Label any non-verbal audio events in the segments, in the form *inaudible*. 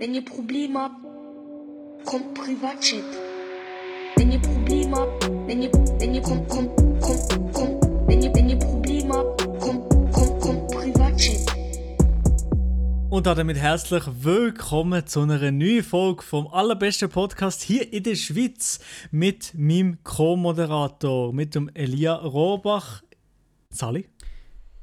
Wenn ihr Probleme habt, kommt Privatchat. Wenn ihr Probleme habt, wenn ihr, wenn ihr, kommt, kommt, kommt, kommt, wenn ihr, wenn ihr Probleme habt, kommt, kommt, kommt Privatchat. Und damit herzlich willkommen zu einer neuen Folge vom allerbesten Podcast hier in der Schweiz mit meinem Co-Moderator, mit dem Elia Rohrbach. Sali?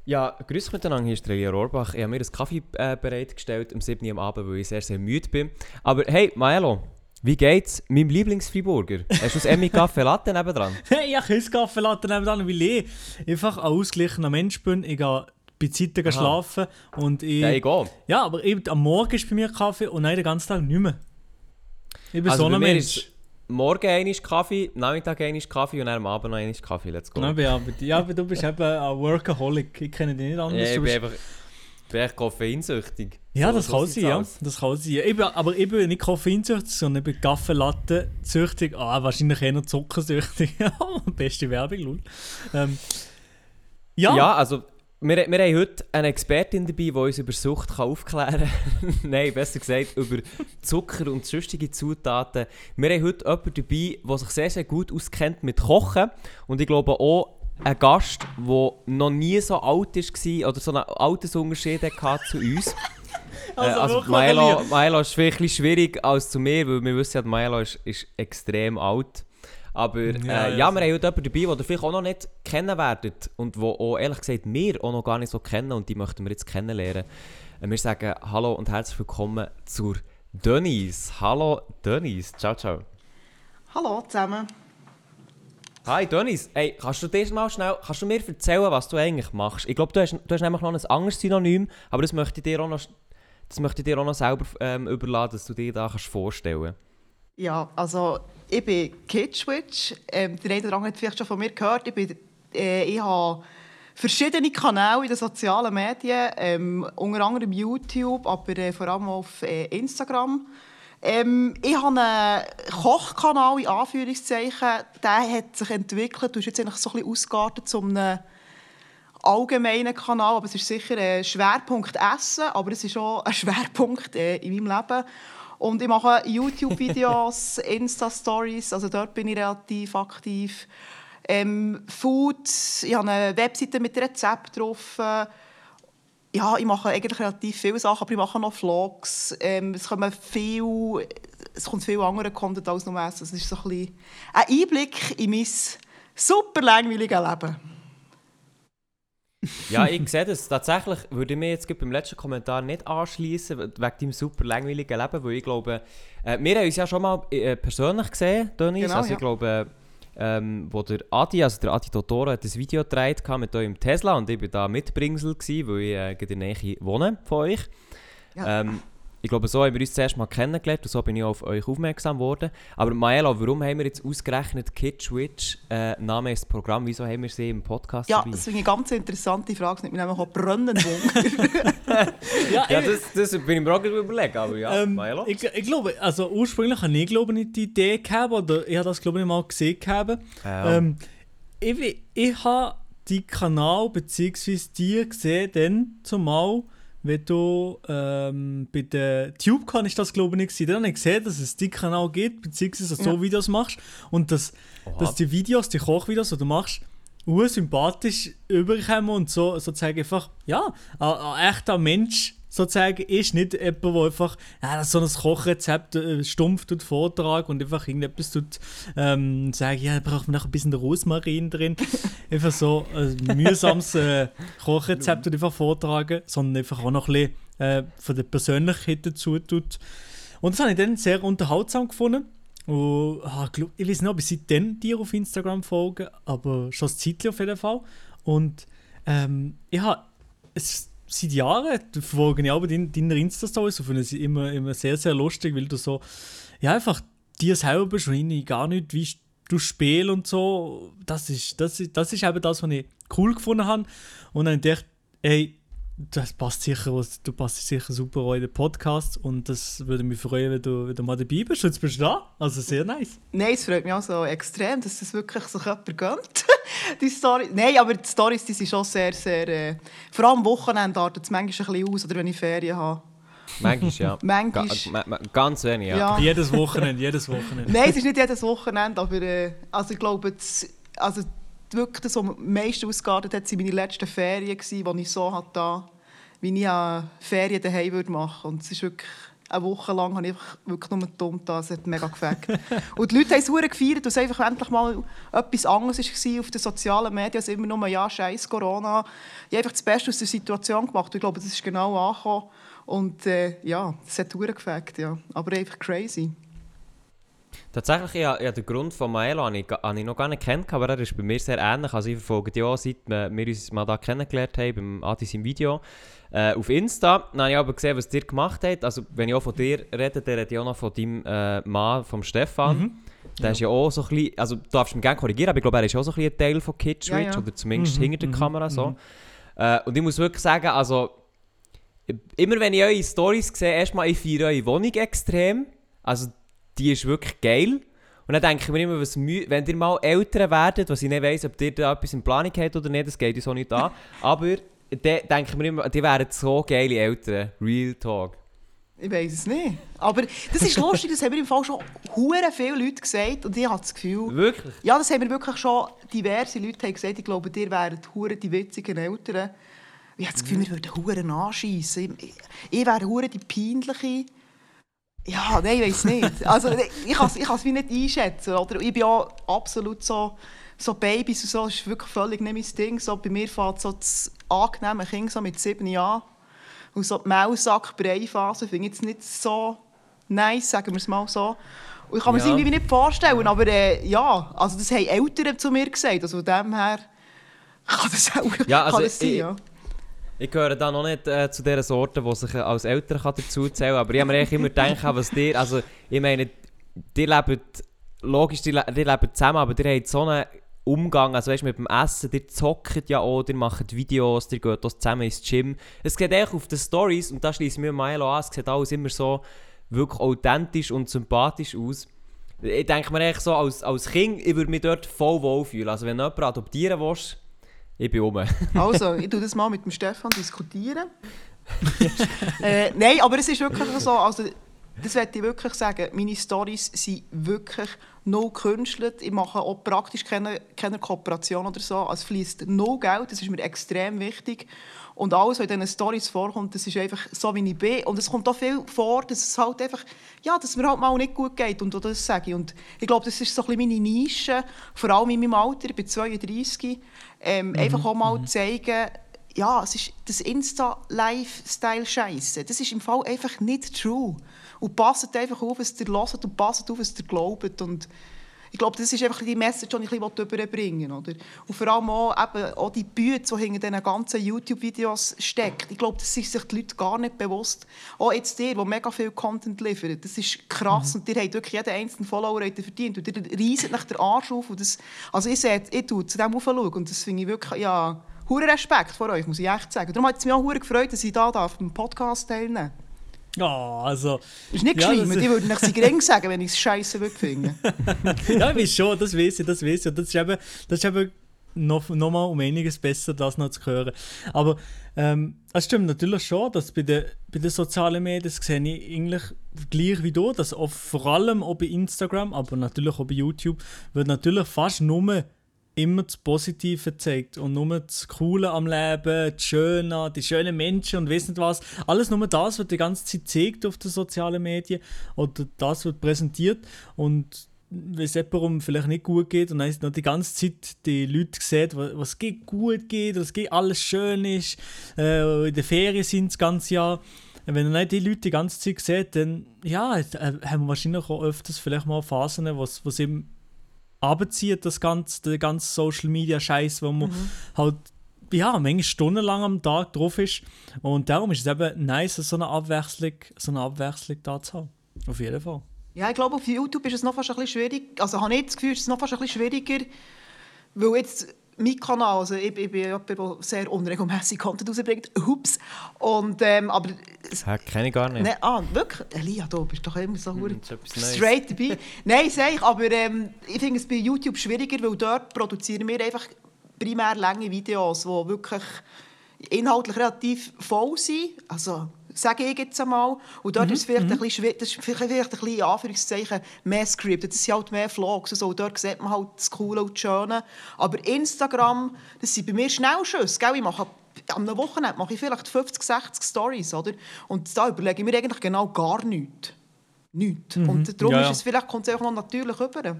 Ja, grüß miteinander, hier ist Elia Rohrbach. Ich habe mir einen Kaffee äh, bereitgestellt am 7. Uhr am Abend, weil ich sehr, sehr müde bin. Aber hey, Maelo, wie geht's meinem Lieblingsfreiburger? Hast du das Emmy Kaffee Latte nebendran? *laughs* Hey, ich habe kein Kaffee lassen nebenan, weil ich einfach ein ausgeglichener Mensch bin. Ich gehe bei Zeiten schlafen und ich... Ja, ich gehe. Ja, aber ich, am Morgen ist bei mir Kaffee und nein, den ganzen Tag nicht mehr. Ich bin Also so ein Mensch. Morgen einmal Nachmittag Nachmittag einmal Kaffee und dann am Abend noch einmal Kaffee. Let's go. Nein, aber, ja, aber du bist eben ein Workaholic. Ich kenne dich nicht anders. ja, ich bin einfach, bin echt koffeinsüchtig. Ja, So- das kann sein, ja. Das kann sein. Ich bin, aber ich bin nicht koffeinsüchtig, sondern ich bin Kaffeelatte-süchtig. Ah, wahrscheinlich eher zuckersüchtig. *laughs* Beste Werbung, lol. Ähm, ja, Ja, also wir, wir haben heute eine Expertin dabei, die uns über Sucht kann aufklären kann. *laughs* Nein, besser gesagt, über Zucker und sonstige Zutaten. Wir haben heute jemanden dabei, der sich sehr, sehr gut auskennt mit Kochen. Und ich glaube auch ein Gast, der noch nie so alt war oder so einen Altersunterschied hatte zu uns. *laughs* Also äh, also wirklich, Milo. Milo ist vielleicht ein bisschen schwierig als zu mir, weil wir wissen ja, Milo ist, ist extrem alt. Aber äh, Ja, ja, ja, ja, wir haben heute jemanden dabei, den ihr vielleicht auch noch nicht kennen werdet und wo auch ehrlich gesagt wir auch noch gar nicht so kennen und die möchten wir jetzt kennenlernen. Äh, wir sagen Hallo und herzlich willkommen zur Denise. Hallo Denise, ciao ciao. Hallo zusammen. Hi Denise, hey, kannst du dir mal schnell, kannst du mir erzählen, was du eigentlich machst? Ich glaube, du hast, du hast nämlich noch ein anderes Synonym, aber das möchte ich dir auch noch, das möchte ich dir auch noch selber ähm, überladen, dass du dir da kannst vorstellen Ja, also ich bin Kidswitch. Ähm, der eine oder andere hat vielleicht schon von mir gehört. Ich, bin, äh, ich habe verschiedene Kanäle in den sozialen Medien, ähm, unter anderem YouTube, aber äh, vor allem auf äh, Instagram. Ähm, ich habe einen Kochkanal, in Anführungszeichen. Der hat sich entwickelt und ist jetzt eigentlich so ein bisschen ausgeartet zu einem allgemeinen Kanal, aber es ist sicher ein Schwerpunkt Essen, aber es ist auch ein Schwerpunkt äh, in meinem Leben. Und ich mache YouTube-Videos, *laughs* Insta-Stories, also dort bin ich relativ aktiv. Ähm, Food, ich habe eine Webseite mit Rezepten drauf. Ja, ich mache eigentlich relativ viele Sachen, aber ich mache noch Vlogs. Ähm, es, kommen viel, es kommt viel anderer Content als nur Essen. Es ist so ein, ein Einblick in mein super langweiliges Leben. Ja, ich sehe das. Tatsächlich würde ich mir jetzt beim letzten Kommentar nicht anschließen wegen deinem super langweiligen Leben, weil ich glaube, äh, wir haben uns ja schon mal äh, persönlich gesehen, Dennis. Genau, also ja. ich glaube, ähm, wo der Adi, also der Adi Totoro, hat ein Video gedreht mit eurem Tesla und ich war da Mitbringsel, gewesen, weil ich äh, in der Nähe wohne von euch. Ja. Ähm, ich glaube, so haben wir uns zuerst mal kennengelernt und so bin ich auf euch aufmerksam geworden. Aber Maela, warum haben wir jetzt ausgerechnet Kidswitch, äh, Name ist Programm, wieso haben wir sie im Podcast Ja, dabei? das finde ich eine ganz interessante Frage. Nimmt mich nämlich auch brennend Wunder. *laughs* ja, Ja, ich- das, das bin ich mir auch überlegen, aber ja, Ähm, Maelo. ich, ich glaube, also ursprünglich habe ich glaube nicht die Idee gehabt, oder ich habe das glaube ich mal gesehen gehabt. Ja. Ähm, ich, wi- ich habe die Kanal bzw. die gesehen, dann zumal, wenn du ähm, bei der TubeCon ist das glaube ich nicht gewesen. Dann habe ich gesehen, dass es die Kanal gibt, beziehungsweise dass du so Ja. Videos machst und dass, Oha. dass die Videos, die Kochvideos, die du machst, ursympathisch überkommen und so sozusagen einfach, ja, ein, ein echter Mensch sozusagen ist, nicht jemand, der einfach ja, so ein Kochrezept äh, stumpf tut vortragen und einfach irgendetwas tut ähm, sagen, ja, da braucht man noch ein bisschen Rosmarin drin. *laughs* einfach so ein mühsames äh, Kochrezept tut einfach vortragen, sondern einfach auch noch ein bisschen äh, von der Persönlichkeit dazu tut. Und das habe ich dann sehr unterhaltsam gefunden. Und, ah, ich weiß nicht, ob ich seitdem dir auf Instagram folge, aber schon ein Zeitchen auf jeden Fall. Und ähm, ich habe es seit Jahren verfolge ich aber deine, deine Insta-Stories und finde sie immer, immer sehr, sehr lustig, weil du so, ja, einfach dir selber irgendwie gar nicht, wie du spielst und so. Das ist, das ist, das ist eben das, was ich cool gefunden habe. Und dann dachte ich, ey, das passt sicher, du passt sicher super in den Podcast und das würde mich freuen, wenn du, du mal dabei bist. Und jetzt bist du da, also sehr nice. Nein, es freut mich auch so extrem, dass das wirklich sich jemand gönnt. *laughs* die Story. Nein, aber die Storys die sind schon sehr, sehr... Äh, vor allem am Wochenende artet es manchmal ein bisschen aus, oder wenn ich Ferien habe. Manchmal, ja. *laughs* Manchmal. Ga- ma- ma- ganz wenig, ja. Ja. Jedes Wochenende, jedes Wochenende. Nein, es ist nicht jedes Wochenende, aber äh, also ich glaube, das, also wirklich das, was am meisten ausgeartet hat, waren meine letzten Ferien, die ich so hatte, wie ich äh, Ferien daheim würde machen. Und es ist wirklich eine Woche lang habe ich wirklich nur dumm da. Es hat mega gefällt. *laughs* und die Leute haben es verdammt gefeiert, dass einfach endlich mal etwas anderes war auf den sozialen Medien. Also immer nur, ja, scheiß Corona. Ich habe einfach das Beste aus der Situation gemacht. Ich glaube, das ist genau angekommen. Und äh, ja, es hat verdammt gefällt, ja. Aber einfach crazy. Tatsächlich, ja, ja, den Grund von Maelo habe ich, habe ich noch gar nicht kennt, aber er ist bei mir sehr ähnlich. Also ich verfolge die auch, seit wir, wir uns mal da kennengelernt haben, beim Adi im Video. Äh, auf Insta Dann habe ich aber gesehen, was ihr gemacht habt. Also wenn ich auch von dir rede, dann rede ich auch noch von deinem äh, Mann, vom Stefan. Mhm. Der ist ja auch so ein bisschen, also du darfst mich gerne korrigieren, aber ich glaube, er ist auch so ein bisschen ein Teil von Kids Ja, ja. oder zumindest Mhm, hinter der mhm, Kamera so. mhm. Äh, und ich muss wirklich sagen, also immer wenn ich eure Stories sehe, erstmal ich feiere eure Wohnung extrem. Also die ist wirklich geil. Und dann denke ich mir immer, was wenn ihr mal älter werdet, was ich nicht weiss, ob ihr da etwas in Planung habt oder nicht, das geht uns auch nicht an. *laughs* Aber dann denke ich mir immer, die wären so geile Eltern. Real Talk. Ich weiß es nicht. Aber das ist lustig, das haben mir im Fall schon hure viele Leute gesagt und ich habe das Gefühl... Wirklich? Ja, das haben mir wirklich schon diverse Leute haben gesagt. Ich glaube, ihr wäret hure die witzigen Eltern. Ich habe das Gefühl, wir würden hure anschiessen. Ich, ich wäre hure die peinliche... Ja, nein, ich weiß nicht. Also, ich kann es ich kann's wie nicht einschätzen. Oder? Ich bin auch absolut so... So Babys und so, ist wirklich völlig nicht mein Ding. So, bei mir fängt so das angenehme Kind so mit sieben Jahren und so die Maulsack-Brei-Phase finde ich jetzt nicht so nice, sagen wir es mal so. Und ich kann mir Ja. irgendwie nicht vorstellen, aber äh, ja, also das haben Eltern zu mir gesagt, also von dem her kann das auch Ja, also kann das sein, ich- ja. Ich gehöre da noch nicht äh, zu dieser Sorte, die sich äh, als Eltern kann dazu zählen kann. Aber ich habe mir immer gedacht, *laughs* was dir. Also, ich meine, die leben. Logisch, die, die leben zusammen, aber die haben so einen Umgang. Also, weißt du, mit dem Essen, die zocken ja auch, die machen Videos, die gehen zusammen ins Gym. Es geht eigentlich auf die Stories, und da schließe ich mir Milo an, es sieht alles immer so wirklich authentisch und sympathisch aus. Ich denke mir eigentlich so, als, als Kind, ich würde mich dort voll wohlfühlen. Also, wenn jemand adoptieren will, ich bin rum. *laughs* Also, ich tue das mal mit dem Stefan diskutieren. *laughs* äh, nein, aber es ist wirklich so, also, das möchte ich wirklich sagen, meine Stories sind wirklich no gekünstelt. Ich mache auch praktisch keine, keine Kooperation oder so. Also, Es fließt no Geld, das ist mir extrem wichtig. Und alles, was in diesen Stories vorkommt, das ist einfach so, wie ich bin. Und es kommt auch viel vor, dass es halt einfach, ja, dass mir halt mal nicht gut geht und das sage ich. Und ich glaube, das ist so ein bisschen meine Nische, vor allem in meinem Alter, ich bin 32, ähm, einfach auch mal zeigen, ja, es ist das Insta-Lifestyle-Scheiße. Das ist im Fall einfach nicht true. Und passt einfach auf, was ihr hört und passt auf, was ihr glaubt. Und ich glaube, das ist einfach die Message, die ich ein bisschen überbringen will. Und vor allem auch, eben, auch die Bühne, die hinter diesen ganzen YouTube-Videos steckt. Ich glaube, das sind sich die Leute gar nicht bewusst. Auch jetzt ihr, der mega viel Content liefert, das ist krass. Und ihr habt wirklich jeden einzelnen Follower ihr verdient. Und ihr reiset nach der Arsch auf. Und das, also ich sehe, ich tue zu dem aufschauen. Und das finde ich wirklich, ja, hohen Respekt vor euch, muss ich echt sagen. Darum hat es mich auch gefreut, dass ich da darf, am Podcast teilnehmen Ja, also. Ist nicht Ja, geschrieben, das- ich würde nicht sie *laughs* gering sagen, wenn ich es scheiße würde finden. *laughs* Ja, ich weiß schon, das weiß ich, das weiß ich. Das ist eben, das ist eben noch, noch mal um einiges besser, das noch zu hören. Aber ähm, es stimmt natürlich schon, dass bei den, bei den sozialen Medien, das sehe ich eigentlich gleich wie du, dass auch vor allem auch bei Instagram, aber natürlich auch bei YouTube, wird natürlich fast nur immer das Positive gezeigt und nur das Coole am Leben, das Schöne, die schönen Menschen und nicht was. Alles nur das wird die ganze Zeit gezeigt auf den sozialen Medien oder das wird präsentiert und wenn es jemandem vielleicht nicht gut geht und dann noch die ganze Zeit die Leute wa- was geht gut geht, was geht alles schön ist, äh, in der Ferien sind das ganze Jahr. Wenn er nicht die Leute die ganze Zeit sieht, dann ja, äh, haben wir wahrscheinlich auch öfters vielleicht mal Phasen, was was ihm abzieht, das ganze, der ganze Social Media Scheiß, wo man halt ja, manchmal stundenlang am Tag drauf ist. Und darum ist es eben nice, so eine Abwechslung, so eine Abwechslung da zu haben. Auf jeden Fall. Ja, ich glaube, auf YouTube ist es noch fast ein bisschen schwierig. Also habe ich das Gefühl, es ist noch fast ein bisschen schwieriger, weil jetzt mein Kanal, also ich, ich bin jemand, der sehr unregelmäßig Content rausbringt. Ups. Und, ähm, aber... Ja, kenne ich gar nicht. Ne, ah, wirklich? Elia, du bist doch immer so hm, straight dabei. Nein, sag ich, aber ähm, ich finde es bei YouTube schwieriger, weil dort produzieren wir einfach primär lange Videos, die wirklich inhaltlich relativ voll sind. Also sage ich jetzt einmal. Und dort ist es vielleicht, ein bisschen, schwi- das ist vielleicht ein bisschen, Anführungszeichen, mehr scripted. Das sind halt mehr Vlogs. und So. Und dort sieht man halt das Coole und das Schöne. Aber Instagram, das sind bei mir Schnellschüsse. Gell? Ich mache am Wochenende mache ich vielleicht 50, 60 Stories, oder? Und da überlege ich mir eigentlich genau gar nichts. Nichts. Und darum Ja, ja. ist es vielleicht, kommt es einfach noch natürlich rüber.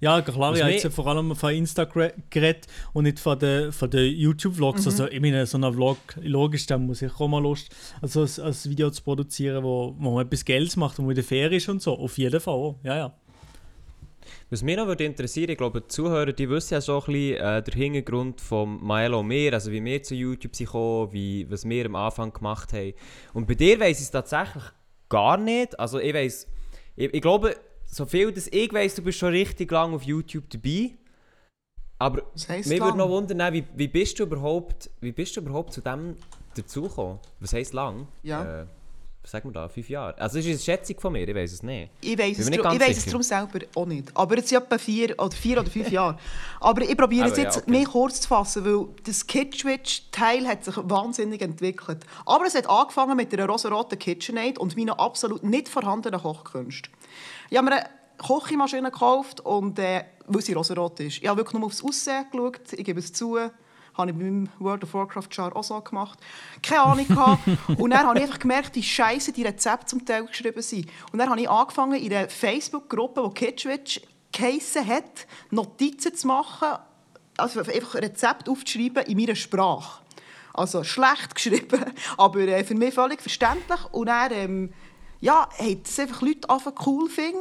Ja, klar, ich habe jetzt vor allem von Instagram geredet und nicht von den, von den YouTube-Vlogs. Also, ich meine, so ein Vlog, logisch, da muss ich auch mal Lust, also ein, ein Video zu produzieren, wo, wo man etwas Geld macht und wo in der Ferien ist und so. Auf jeden Fall auch. Ja, ja. Was mich noch würde interessieren, ich glaube, die Zuhörer die wissen ja so ein bisschen äh, den Hintergrund von Maelo und mir, also wie wir zu YouTube sind gekommen, wie, was wir am Anfang gemacht haben. Und bei dir weiss ich es tatsächlich gar nicht. Also ich weiss, ich, ich glaube, so viel dass ich weiss, du bist schon richtig lange auf YouTube dabei. Aber mich würde noch wundern, wie, wie, bist du überhaupt, wie bist du überhaupt zu dem dazugekommen? Was heisst lang? Ja. Äh, was sagen wir da? Fünf Jahre? Also das ist eine Schätzung von mir, ich weiß es nicht. Ich weiß es, nicht ich weiss es darum selber auch nicht. Aber jetzt sind etwa vier oder, vier oder fünf Jahre. Aber ich probiere es Aber ja, jetzt, okay. mich kurz zu fassen, weil das Kitschwitch-Teil hat sich wahnsinnig entwickelt. Aber es hat angefangen mit einer rosaroten KitchenAid und meinen absolut nicht vorhandenen Kochkünsten. Ich habe mir eine Kochmaschine gekauft und äh, weil sie rosarot ist. Ich habe wirklich nur aufs Aussehen geschaut, ich gebe es zu. Habe ich bei meinem World of Warcraft Jar auch so gemacht. Keine Ahnung. gehabt. *laughs* und dann habe ich einfach gemerkt, wie scheiße die Rezepte zum Teil geschrieben sind. Und dann habe ich angefangen, in einer Facebook-Gruppe, die Kitschwitch geheissen hat, Notizen zu machen, also einfach Rezepte aufzuschreiben in meiner Sprache. Also schlecht *laughs* geschrieben, aber äh, für mich völlig verständlich. Und dann ähm, ja, haben es einfach Leute cool finden.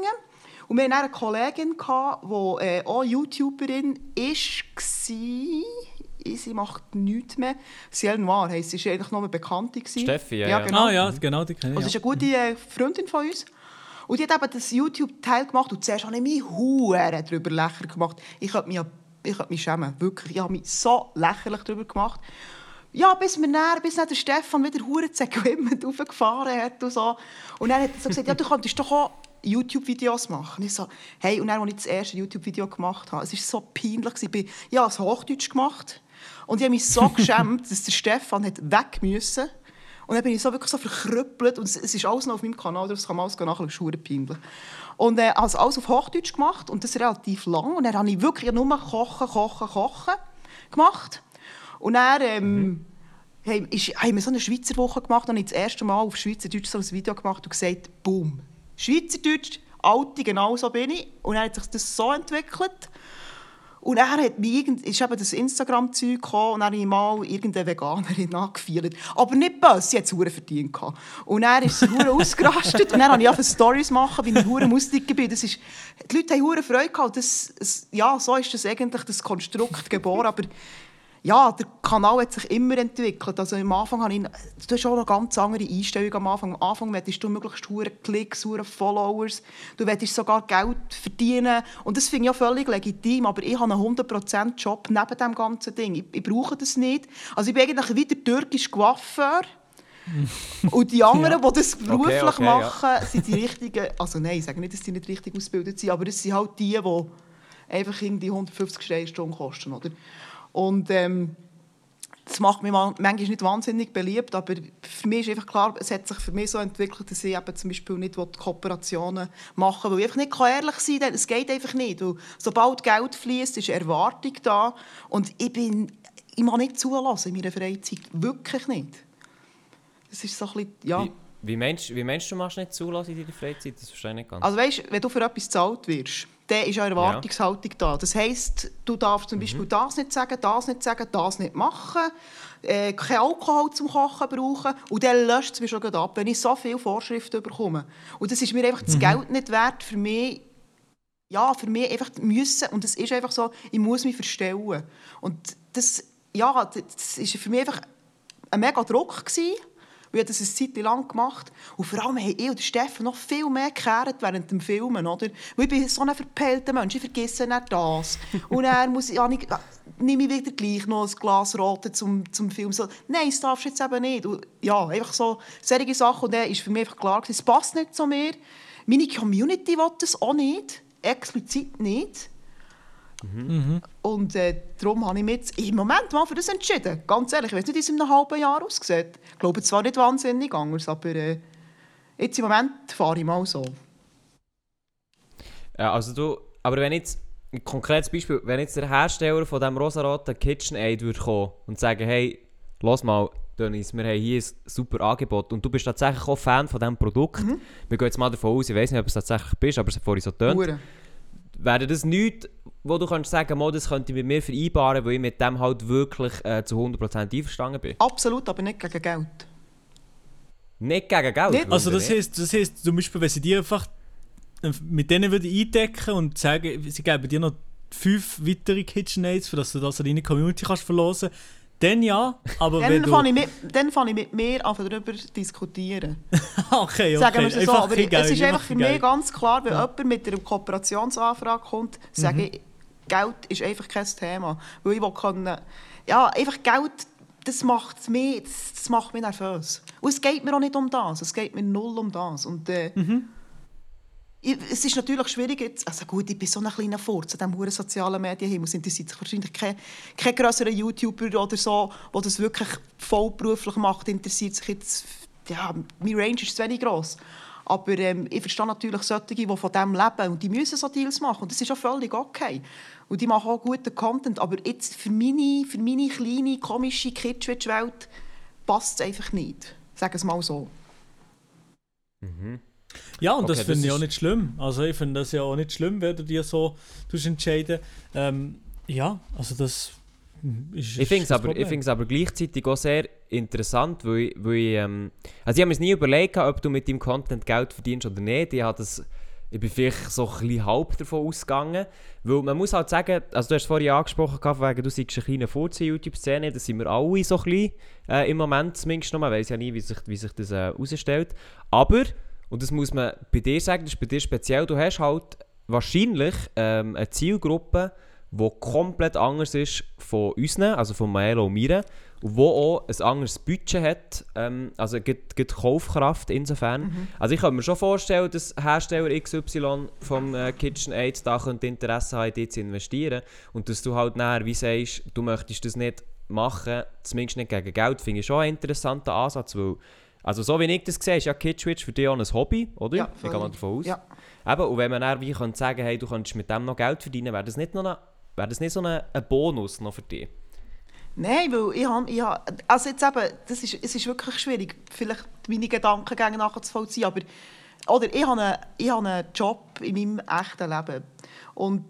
Und wir hatten eine Kollegin, die äh, auch YouTuberin war. Sie macht nichts mehr. Ciel Noir heisst sie, ist eigentlich noch eine Bekannte. gewesen. Steffi, ja, ja. genau. Ah ja, genau, die kenne ich. das ist eine gute äh, Freundin von uns. Und die hat eben das YouTube-Teil gemacht und zuerst habe ich mich hure darüber lächerlich gemacht. Ich könnte mich, ja- ich könnte mich schämen, wirklich. Ich habe mich so lächerlich darüber gemacht. Ja, bis mir näher, bis dann der Stefan wieder das aufgefahren hat und so. Und dann hat er so gesagt, ja, du könntest doch auch YouTube-Videos machen. Ich so, hey, und dann, als ich das erste YouTube-Video gemacht habe, es war so peinlich. Ich ja, es Hochdeutsch gemacht. Und ich habe mich so *laughs* geschämt, dass der Stefan hat weg musste. Und dann bin ich so wirklich so verkrüppelt. Und es, es ist alles noch auf meinem Kanal, das kann man alles nachschauen, das ist peinlich. Und äh, also alles auf Hochdeutsch gemacht und das relativ lang. Und dann habe ich wirklich nur kochen, kochen, kochen gemacht. Und dann ähm, haben, ist, haben wir so eine Schweizer Woche gemacht und ich das erste Mal auf Schweizerdeutsch so ein Video gemacht und gesagt, boom, Schweizerdeutsch, alte, genau so bin ich. Und dann hat sich das so entwickelt. Und dann hat mich irgend, ist eben das Instagram-Zeug gekommen und dann habe ich mal irgendeine Veganerin *laughs* angefielt. Aber nicht böse, sie hat es verdient. gehabt. Und dann ist verdammt *laughs* ausgerastet und dann habe ich angefangen Stories machen, wie ich verdammt Musik bin. Das ist, die Leute haben verdammt Freude gehabt. Das, es, ja, so ist das eigentlich das Konstrukt geboren. Aber ja, der Kanal hat sich immer entwickelt. Also am Anfang habe ich, du hast auch noch ganz andere Einstellungen am Anfang. Am Anfang möchtest du möglichst hohe Klicks, hohe Followers. Du möchtest sogar Geld verdienen. Und das finde ich auch völlig legitim. Aber ich habe einen 100% Job neben dem ganzen Ding. Ich, ich brauche das nicht. Also ich bin eigentlich wie der türkische Coiffeur. *laughs* Und die anderen, die das beruflich okay, ja. machen, sind die richtigen. Also nein, ich sage nicht, dass die nicht richtig ausgebildet sind, aber es sind halt die, die einfach irgendwie 150 Steinstunden kosten. Oder? Und ähm, das macht mich man- manchmal nicht wahnsinnig beliebt, aber für mich ist einfach klar, es hat sich für mich so entwickelt, dass ich eben zum Beispiel nicht Kooperationen machen will, weil ich einfach nicht kann ehrlich sein kann. Es geht einfach nicht. Weil sobald Geld fließt, ist Erwartung da und ich bin, ich mag nicht zulassen in meiner Freizeit. Wirklich nicht. Das ist so ein bisschen, ja... Wie, wie, meinst, wie meinst du, du machst nicht zulassen in deiner Freizeit? Das verstehe ich nicht ganz. Also weißt, wenn du für etwas bezahlt wirst, dann ist eine Erwartungshaltung da. Das heisst, du darfst zum Beispiel das nicht sagen, das nicht sagen, das nicht machen, äh, kein Alkohol zum Kochen brauchen und dann löscht es mich schon ab, wenn ich so viele Vorschriften bekomme. Und das ist mir einfach das Geld nicht wert für mich, ja, für mich einfach müssen, und es ist einfach so, ich muss mich verstellen. Und das, ja, das ist für mich einfach ein mega Druck gewesen. Wir haben das eine Zeit lang gemacht. Und vor allem haben ich und Steffen noch viel mehr gekehrt während dem Filmen. Oder? Ich bin so ein verpelter Mensch, ich vergesse nicht das. Und dann muss ich, ja, nicht, nehme ich wieder gleich noch ein Glas Rote zum, zum Film. So, Nein, das darfst du jetzt eben nicht. Und, ja, einfach so solche Sachen. Und dann ist für mich einfach klar, es passt nicht zu mir. Meine Community will das auch nicht. Explizit nicht. Und äh, darum habe ich mich jetzt im Moment mal für das entschieden. Ganz ehrlich, ich weiß nicht, wie es in einem halben Jahr aussieht. Ich glaube zwar nicht wahnsinnig anders, aber äh, jetzt im Moment fahre ich mal so. Ja, also du, aber wenn jetzt, ein konkretes Beispiel, wenn jetzt der Hersteller von diesem rosaroten KitchenAid würde kommen und sagen, hey, lass mal, Dennis, wir haben hier ein super Angebot und du bist tatsächlich auch Fan von diesem Produkt. Wir gehen jetzt mal davon aus, ich weiß nicht, ob es tatsächlich bist, aber es hat vorhin so tönt. Wäre das nichts, wo du kannst sagen, mal, das könnte ich mit mir vereinbaren, weil ich mit dem halt wirklich äh, zu 100% einverstanden bin? Absolut, aber nicht gegen Geld. Nicht gegen Geld. Nicht- Also das heisst, das heisst zum Beispiel, wenn sie dir einfach äh, mit denen würde eindecken und sagen, sie geben dir noch fünf weitere KitchenAids, für dass du das an deine Community kannst verlosen, dann ja, aber wenn Dann du... fange ich, mit- dann fange ich mit mir an, darüber zu diskutieren. *laughs* okay, okay. Sagen wir so. Einfach Aber Geld, es ist einfach für mich ganz klar, wenn jemand mit einer Kooperationsanfrage kommt, sage ich, Geld ist einfach kein Thema. Weil ich will können, ja, einfach Geld, das macht mich, das, das macht mich nervös. Und es geht mir auch nicht um das, es geht mir null um das. Und, äh, ich, es ist natürlich schwierig jetzt, also gut, ich bin so ein kleiner Furz an diesem sozialen Medienhimmel, es interessiert sich wahrscheinlich kein, kein grösserer YouTuber oder so, der das wirklich vollberuflich macht, interessiert sich jetzt, ja, mein Range ist zu wenig gross. Aber ähm, ich verstehe natürlich solche, die von dem leben und die müssen so Deals machen und das ist auch völlig okay. Und die machen auch guten Content, aber jetzt für meine, für meine kleine, komische Kitschwitsch-Welt passt es einfach nicht. Sagen es mal so. Ja, und das Okay, finde das ich auch nicht schlimm. Also ich finde das ja auch nicht schlimm, wenn du dir so entscheiden. Ähm, ja, also das ist Ich finde es aber, ich aber gleichzeitig auch sehr interessant, weil, ich- weil ich, ähm, also ich habe mir es nie überlegt, ob du mit deinem Content Geld verdienst oder nicht. Ich, habe das, ich bin vielleicht so ein bisschen halb davon ausgegangen, weil man muss halt sagen, also du hast vorhin angesprochen, gehabt, wegen, du seist ein kleiner Furz in YouTube-Szene, das sind wir alle so ein bisschen, äh, im Moment zumindest noch, man weiß ja nie, wie sich, wie sich das äh, herausstellt, aber, und das muss man bei dir sagen, das ist bei dir speziell, du hast halt wahrscheinlich ähm, eine Zielgruppe, die komplett anders ist von unseren, also von Maelo und mir, und wo auch ein anderes Budget hat, ähm, also gibt, gibt Kaufkraft insofern. Also ich kann mir schon vorstellen, dass Hersteller XY vom äh, KitchenAid da könnte Interesse haben, in dich zu investieren. Und dass du halt nachher wie sagst, du möchtest das nicht machen, zumindest nicht gegen Geld, finde ich schon einen interessanten Ansatz, weil also so wie ich das sehe, ist ja KitchWitch für dich auch ein Hobby, oder? Ja, ich gehe mal davon aus. Ja. Eben, und wenn man dann wie könnte sagen, hey, du könntest mit dem noch Geld verdienen, wäre das nicht, noch eine, wäre das nicht so ein, Bonus noch für dich? Nein, weil ich habe, ich habe also jetzt eben, das ist, es ist wirklich schwierig, vielleicht meine Gedankengänge nachzuvollziehen, aber oder ich habe, einen, ich habe einen Job in meinem echten Leben und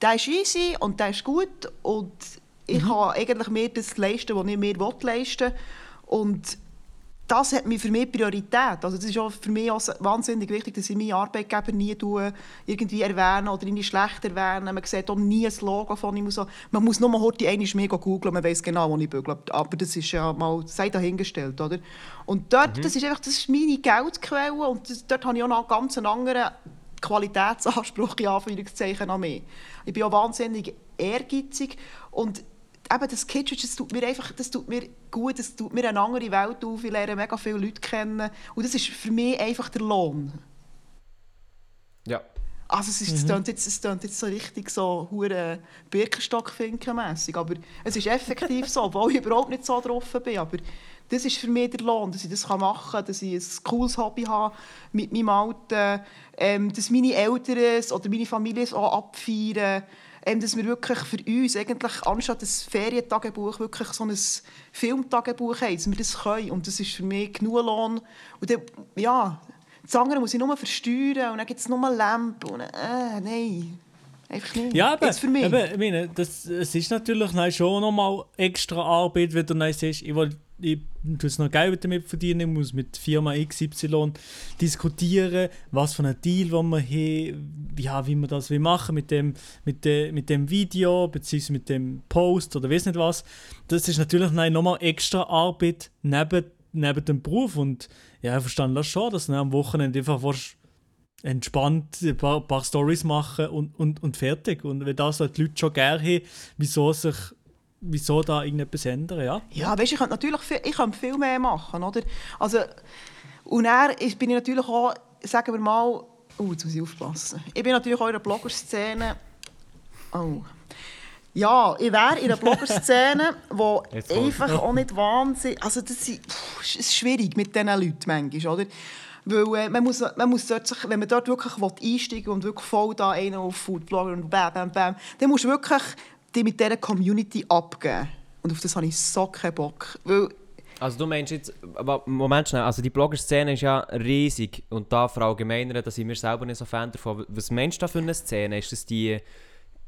der ist easy und der ist gut und ich kann eigentlich mehr das leisten, was ich mir leisten will und das hat mir für mich Priorität. Also das ist auch für mich auch wahnsinnig wichtig, dass ich meinen Arbeitgeber nie irgendwie erwähne oder irgendwie schlecht erwähne. Man sieht auch nie ein Logo von ihm. So. Man muss nur heute einmal mehr googeln, man weiß genau, wo ich bügle. Aber das ist ja mal sei dahingestellt. Oder? Und dort, das ist einfach das ist meine Geldquelle und das, dort habe ich auch noch einen ganz anderen Qualitätsanspruch in Anführungszeichen an mich. Ich bin auch wahnsinnig ehrgeizig und eben das Kitchen, das tut mir einfach, das tut mir gut, das tut mir eine andere Welt auf, ich lerne mega viele Leute kennen. Und das ist für mich einfach der Lohn. Ja. Also es, ist, es, klingt jetzt, es klingt jetzt so richtig so hure Birkenstock-Finken-mässig, aber es ist effektiv so, obwohl ich überhaupt nicht so drauf bin, aber das ist für mich der Lohn, dass ich das machen kann, dass ich ein cooles Hobby habe mit meinem Alten, ähm, dass meine Eltern es oder meine Familie es auch abfeiern, ähm, dass wir wirklich für uns eigentlich anstatt ein Ferientagebuch wirklich so ein Filmtagebuch haben, dass wir das können und das ist für mich genug Lohn und dann, ja, das andere muss ich nur versteuern und dann gibt es nur Lampe und äh, nein, einfach nicht. Ja, eben, Jetzt für mich. eben ich meine, das, es ist natürlich schon nochmal extra Arbeit, wenn du dann siehst, ich will ich muss noch Geld damit verdienen, ich muss mit Firma XY diskutieren, was für einen Deal wollen wir haben, ja, wie wir das machen mit dem, mit, de, mit dem Video, beziehungsweise mit dem Post oder weiß nicht was. Das ist natürlich nochmal extra Arbeit neben, neben dem Beruf und ja, ich verstehe das schon, dass du am Wochenende einfach willst, entspannt ein paar, paar Stories machen und, und, und fertig. Und wenn das halt die Leute schon gerne haben, wieso sich wieso da irgendetwas ändern, ja? Ja, weißt, ich könnte natürlich viel, ich könnte viel mehr machen, oder? Also, und ist- bin ich natürlich auch, sagen wir mal, oh, jetzt muss ich aufpassen. Ich bin natürlich auch in der Blogger-Szene Oh. Ja, ich wäre in einer Blogger-Szene, *laughs* wo einfach auch nicht wahnsinnig... Also das ist, pff, es ist schwierig mit diesen Leuten manchmal, oder? Weil äh, man muss, man muss dort sich, wenn man dort wirklich einsteigen will und wirklich voll da einen auf Foodblogger und bam, bam, bam, dann musst du wirklich dich mit dieser Community abgeben. Und auf das habe ich so keinen Bock. Weil, Also du meinst jetzt, aber Moment schnell, also die Blogger-Szene ist ja riesig und da verallgemeinern, da sind wir selber nicht so Fan davon. Was meinst du da für eine Szene? Ist das die,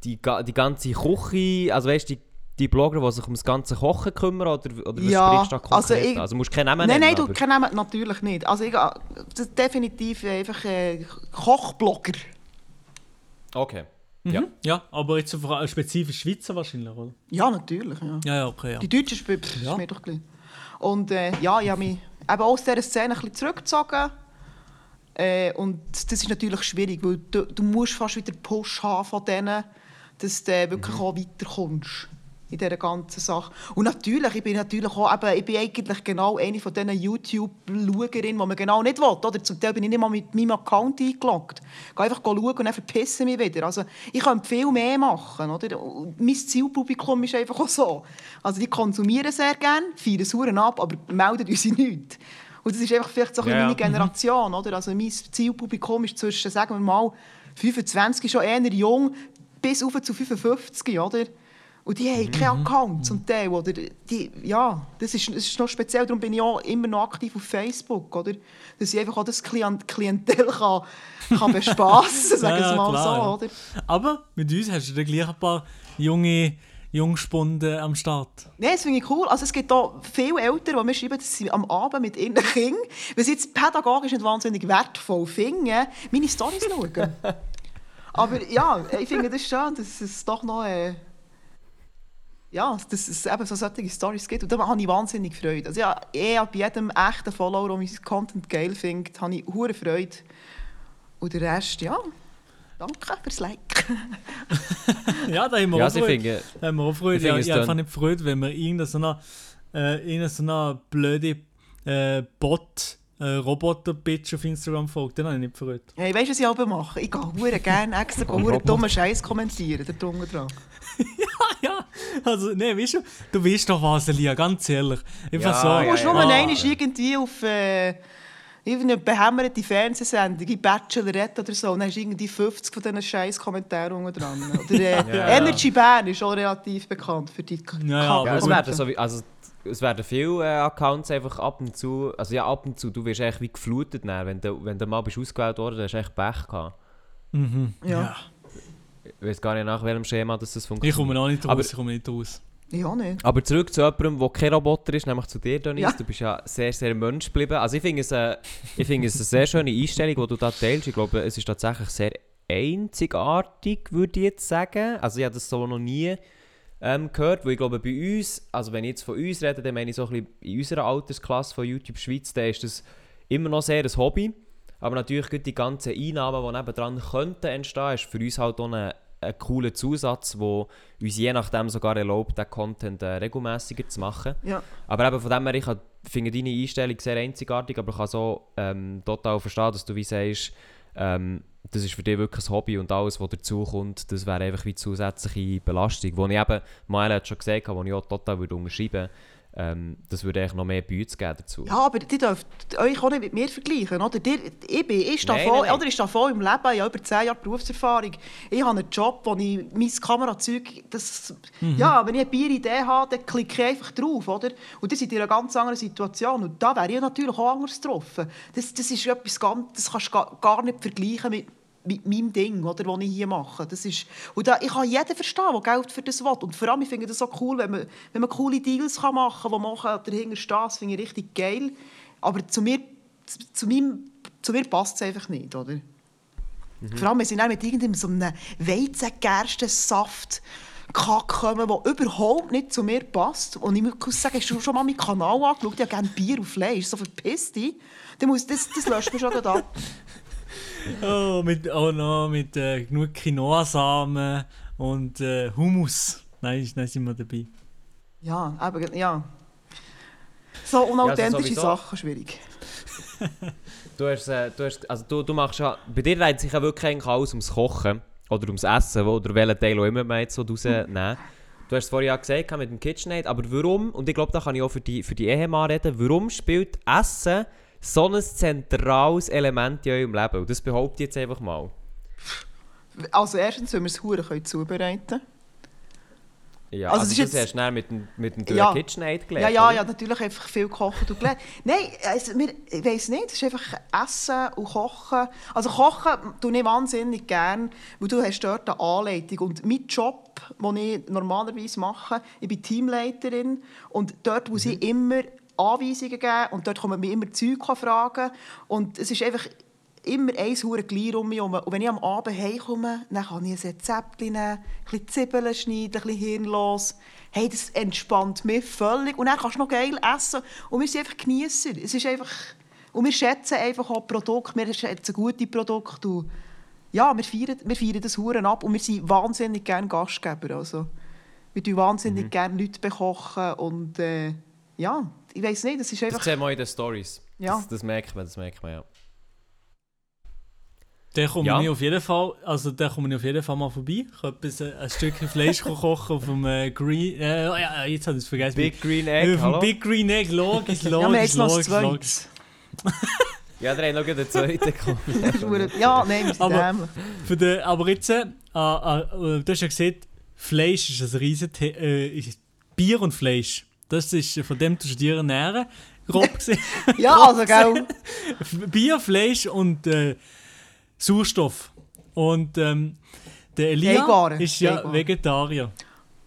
die, die ganze Küche, also weißt du, die, die Blogger, die sich um das ganze Kochen kümmern oder, oder was Ja, sprichst du da konkret? also Also, ich- also musst du keinen Namen nein, nennen, nein, du aber- kennst ihn natürlich nicht. Also ich, das ist definitiv einfach äh, Kochblogger. Okay. Ja. Ja, aber jetzt spezifisch Schweizer wahrscheinlich, oder? Ja, natürlich, ja. Ja, ja, okay, ja. Die Deutschen Sp- pff, Ja. ist mir doch gleich. Und äh, ja, ich habe mich eben aus dieser Szene ein bisschen zurückgezogen. Äh, und das ist natürlich schwierig, weil du, du musst fast wieder Push haben von denen, dass du äh, wirklich auch weiterkommst in dieser ganzen Sache. Und natürlich, ich bin natürlich auch, eben, ich bin eigentlich genau eine von diesen YouTube-Schauerinnen, die man genau nicht will. Oder? Zum Teil bin ich nicht mal mit meinem Account eingeloggt. Ich gehe einfach schauen und dann verpissen mich wieder. Also, ich könnte viel mehr machen. Oder? Und mein Zielpublikum ist einfach auch so. Also, die konsumieren sehr gerne, feiern Sauren ab, aber melden uns nichts. Und das ist einfach vielleicht so ein ja. meine Generation. Oder? Also, mein Zielpublikum ist zwischen, sagen wir mal, 25 schon eher jung, bis auf zu 55, oder? Und die haben keinen Account zum Teil, oder? Die, ja, das ist, das ist noch speziell, darum bin ich auch immer noch aktiv auf Facebook, oder? Dass ich einfach auch das Klient Klientel kann, kann *laughs* bespassen, sagen wir Ja, mal klar, so, oder? Aber mit uns hast du dann gleich ein paar junge Jungspunde am Start. Nein, das finde ich cool. Also es gibt auch viele Eltern, die mir schreiben, dass sie am Abend mit ihren Kindern, weil sie jetzt pädagogisch nicht wahnsinnig wertvoll finden, meine Storys schauen. *laughs* Aber ja, ich finde das schön, dass es doch noch... Äh, ja, dass es eben so solche Storys gibt. Und da habe ich wahnsinnig Freude. Also ja, eh bei jedem echten Follower, der meinen Content geil findet, habe ich hure Freude. Und der Rest, ja, danke fürs Like. *laughs* Ja, da haben wir Ja, auch Freude. Da haben wir auch Freude. Ich Ja, ich habe einfach nicht Freude, wenn wir irgendeine so eine, äh, irgendeine so eine blöde äh, Bot, äh, Roboter-Bitch auf Instagram folgt. Dann habe ich nicht Freude. Hey, weißt du, was ich aber mache? Ich gehe hure gerne extra hure dummen Scheiß kommentieren, da drunter dran. ja, *laughs* *laughs* also, nee, weißt du, du weißt doch was, Elia, ganz ehrlich. Einfach Ja, so. Du musst ja, nur ja. einmal irgendwie auf äh, irgendeine behämmerte Fernsehsendung, in Bachelorette oder so, und dann hast du irgendwie 50 von diesen scheiß Kommentaren dran. Oder äh, *laughs* Ja. Energy Bern ist auch relativ bekannt für die K- Ja, ja, K- aber Ja, es gut. werden, so wie, also, es werden viele äh, Accounts einfach ab und zu, also ja, ab und zu, du wirst eigentlich wie geflutet, dann, wenn, du, wenn du mal bist ausgewählt worden dann hast du echt Pech gehabt. Mhm. Ja. Ich weiß gar nicht, nach welchem Schema das, das Ich funktioniert. komme noch nicht raus, Aber- ich komme nicht raus. Ich auch nicht. Aber zurück zu jemandem, der kein Roboter ist, nämlich zu dir, Denise. Ja. Du bist ja sehr, sehr Mensch geblieben. Also ich finde es, äh, ich finde es eine sehr schöne Einstellung, die du da teilst. Ich glaube, es ist tatsächlich sehr einzigartig, würde ich jetzt sagen. Also ich habe das so noch nie ähm, gehört, weil ich glaube, bei uns, also wenn ich jetzt von uns rede, dann meine ich so ein bisschen in unserer Altersklasse von YouTube Schweiz, dann ist das immer noch sehr ein Hobby. Aber natürlich die ganzen Einnahmen, die nebendran könnten entstehen, ist für uns halt auch ein, ein cooler Zusatz, der uns je nachdem sogar erlaubt, den Content äh, regelmäßiger zu machen. Ja. Aber eben von dem her, ich finde deine Einstellung sehr einzigartig, aber ich kann so ähm, total verstehen, dass du wie sagst, ähm, das ist für dich wirklich ein Hobby und alles, was dazukommt, das wäre einfach wie zusätzliche Belastung. Wo ich eben, Mael hat schon gesagt, wo ich auch total würde unterschreiben ähm, das würde eigentlich noch mehr Bütze geben dazu. Ja, aber ihr dürft euch auch nicht mit mir vergleichen, oder? Ihr, ich, bin, ich stehe Nein, voll, nein, nein. Oder ich stehe voll im Leben, ich habe über 10 Jahre Berufserfahrung. Ich habe einen Job, wo ich mein Kamerazeug, das, ja, wenn ich eine Bieridee habe, dann klicke ich einfach drauf, oder? Und das seid in einer ganz anderen Situation. Und da wäre ich natürlich auch anders getroffen. Das, das ist etwas ganz, das kannst du gar, gar nicht vergleichen mit, mit meinem Ding, oder, das ich hier mache. Das ist, und da, ich kann jeden verstehen, der Geld für das will. Und vor allem, ich finde das so cool, wenn man, wenn man coole Deals kann machen kann, die machen dahinter stehen, das finde ich richtig geil. Aber zu mir, zu, zu meinem, zu mir passt es einfach nicht, oder? Vor allem, wenn sie dann mit irgendeinem so einem Weizengerstensaft Kack kommen, der überhaupt nicht zu mir passt. Und ich muss sagen, hast du schon mal meinen Kanal angeschaut? Ich habe gerne Bier und Fleisch. So verpisst dich. Dann muss, das, das löscht mir schon ab. *laughs* *laughs* Oh, mit, oh no, mit äh, genug Quinoa-Samen und äh, Hummus. Nein, nein, sind wir dabei. Ja, eben, ja. So unauthentische sowieso. Sachen, schwierig. *laughs* Du, hast, äh, du, hast, also du, du machst ja, bei dir reiht sich ja wirklich eigentlich alles ums Kochen. oder ums Essen, wo, oder welchen Teil auch immer man jetzt so rausnehmen. Du hast es vorhin ja gesagt mit dem KitchenAid, aber warum, und ich glaube, da kann ich auch für die, für die Ehemann reden, warum spielt Essen so ein zentrales Element in eurem Leben? Und das behaupte ich jetzt einfach mal. Also erstens, wenn wir es hure zubereiten können. Ja, Also also, es ist das jetzt- hast du mit dem, mit dem Ja. KitchenAid Ja, gelernt, ja, oder? ja, natürlich einfach viel kochen und gelernt. Nein, also, wir, ich weiß nicht, es ist einfach Essen und Kochen. Also Kochen tue ich wahnsinnig gerne, weil du hast dort eine Anleitung. Und mein Job, den ich normalerweise mache, ich bin Teamleiterin und dort muss ich immer Anweisungen geben und dort kommen mir immer Zeug fragen. Und es ist einfach immer ein hure Glier um mich herum. Und wenn ich am Abend heimkomme, dann kann ich ein Rezept nehmen, ein bisschen Zwiebeln schneiden, ein bisschen hirnlos. Hey, das entspannt mich völlig. Und dann kannst du noch geil essen. Und wir sind einfach Genießer. Es ist einfach... Und wir schätzen einfach auch Produkte. Wir schätzen gute Produkte. Und ja, wir feiern, wir feiern das Huren ab. Und wir sind wahnsinnig gerne Gastgeber. Also, wir tun wahnsinnig gerne Leute bekochen. Und äh, ja, ich weiß nicht, das ist Das einfach... sehen wir in den Stories. Ja. Das, das merkt man, das merkt man, ja. Dann komme Ja. ich auf jeden Fall, also dann komme ich auf jeden Fall mal vorbei. Ich kann etwas, äh, ein Stückchen Fleisch *laughs* kochen auf dem äh, Green, äh, oh ja, jetzt habe ich es vergessen. Big Green auf Egg, dem hallo? Big Green Egg, logisch, *laughs* logisch, das logisch, logisch. *laughs* Ja, der hat noch den zweiten gekommen. Ja, nein, Aber-. Für den, aber jetzt, äh, äh, äh, du hast ja gesehen, Fleisch ist ein riesen äh, Bier und Fleisch. Das ist äh, von dem du dir ernähren. Grob *laughs* gesehen. Ja, also, gell. *laughs* Bier, Fleisch und äh, Sauerstoff. Und ähm, der Elia Vegan, ist ja vegan. Vegetarier.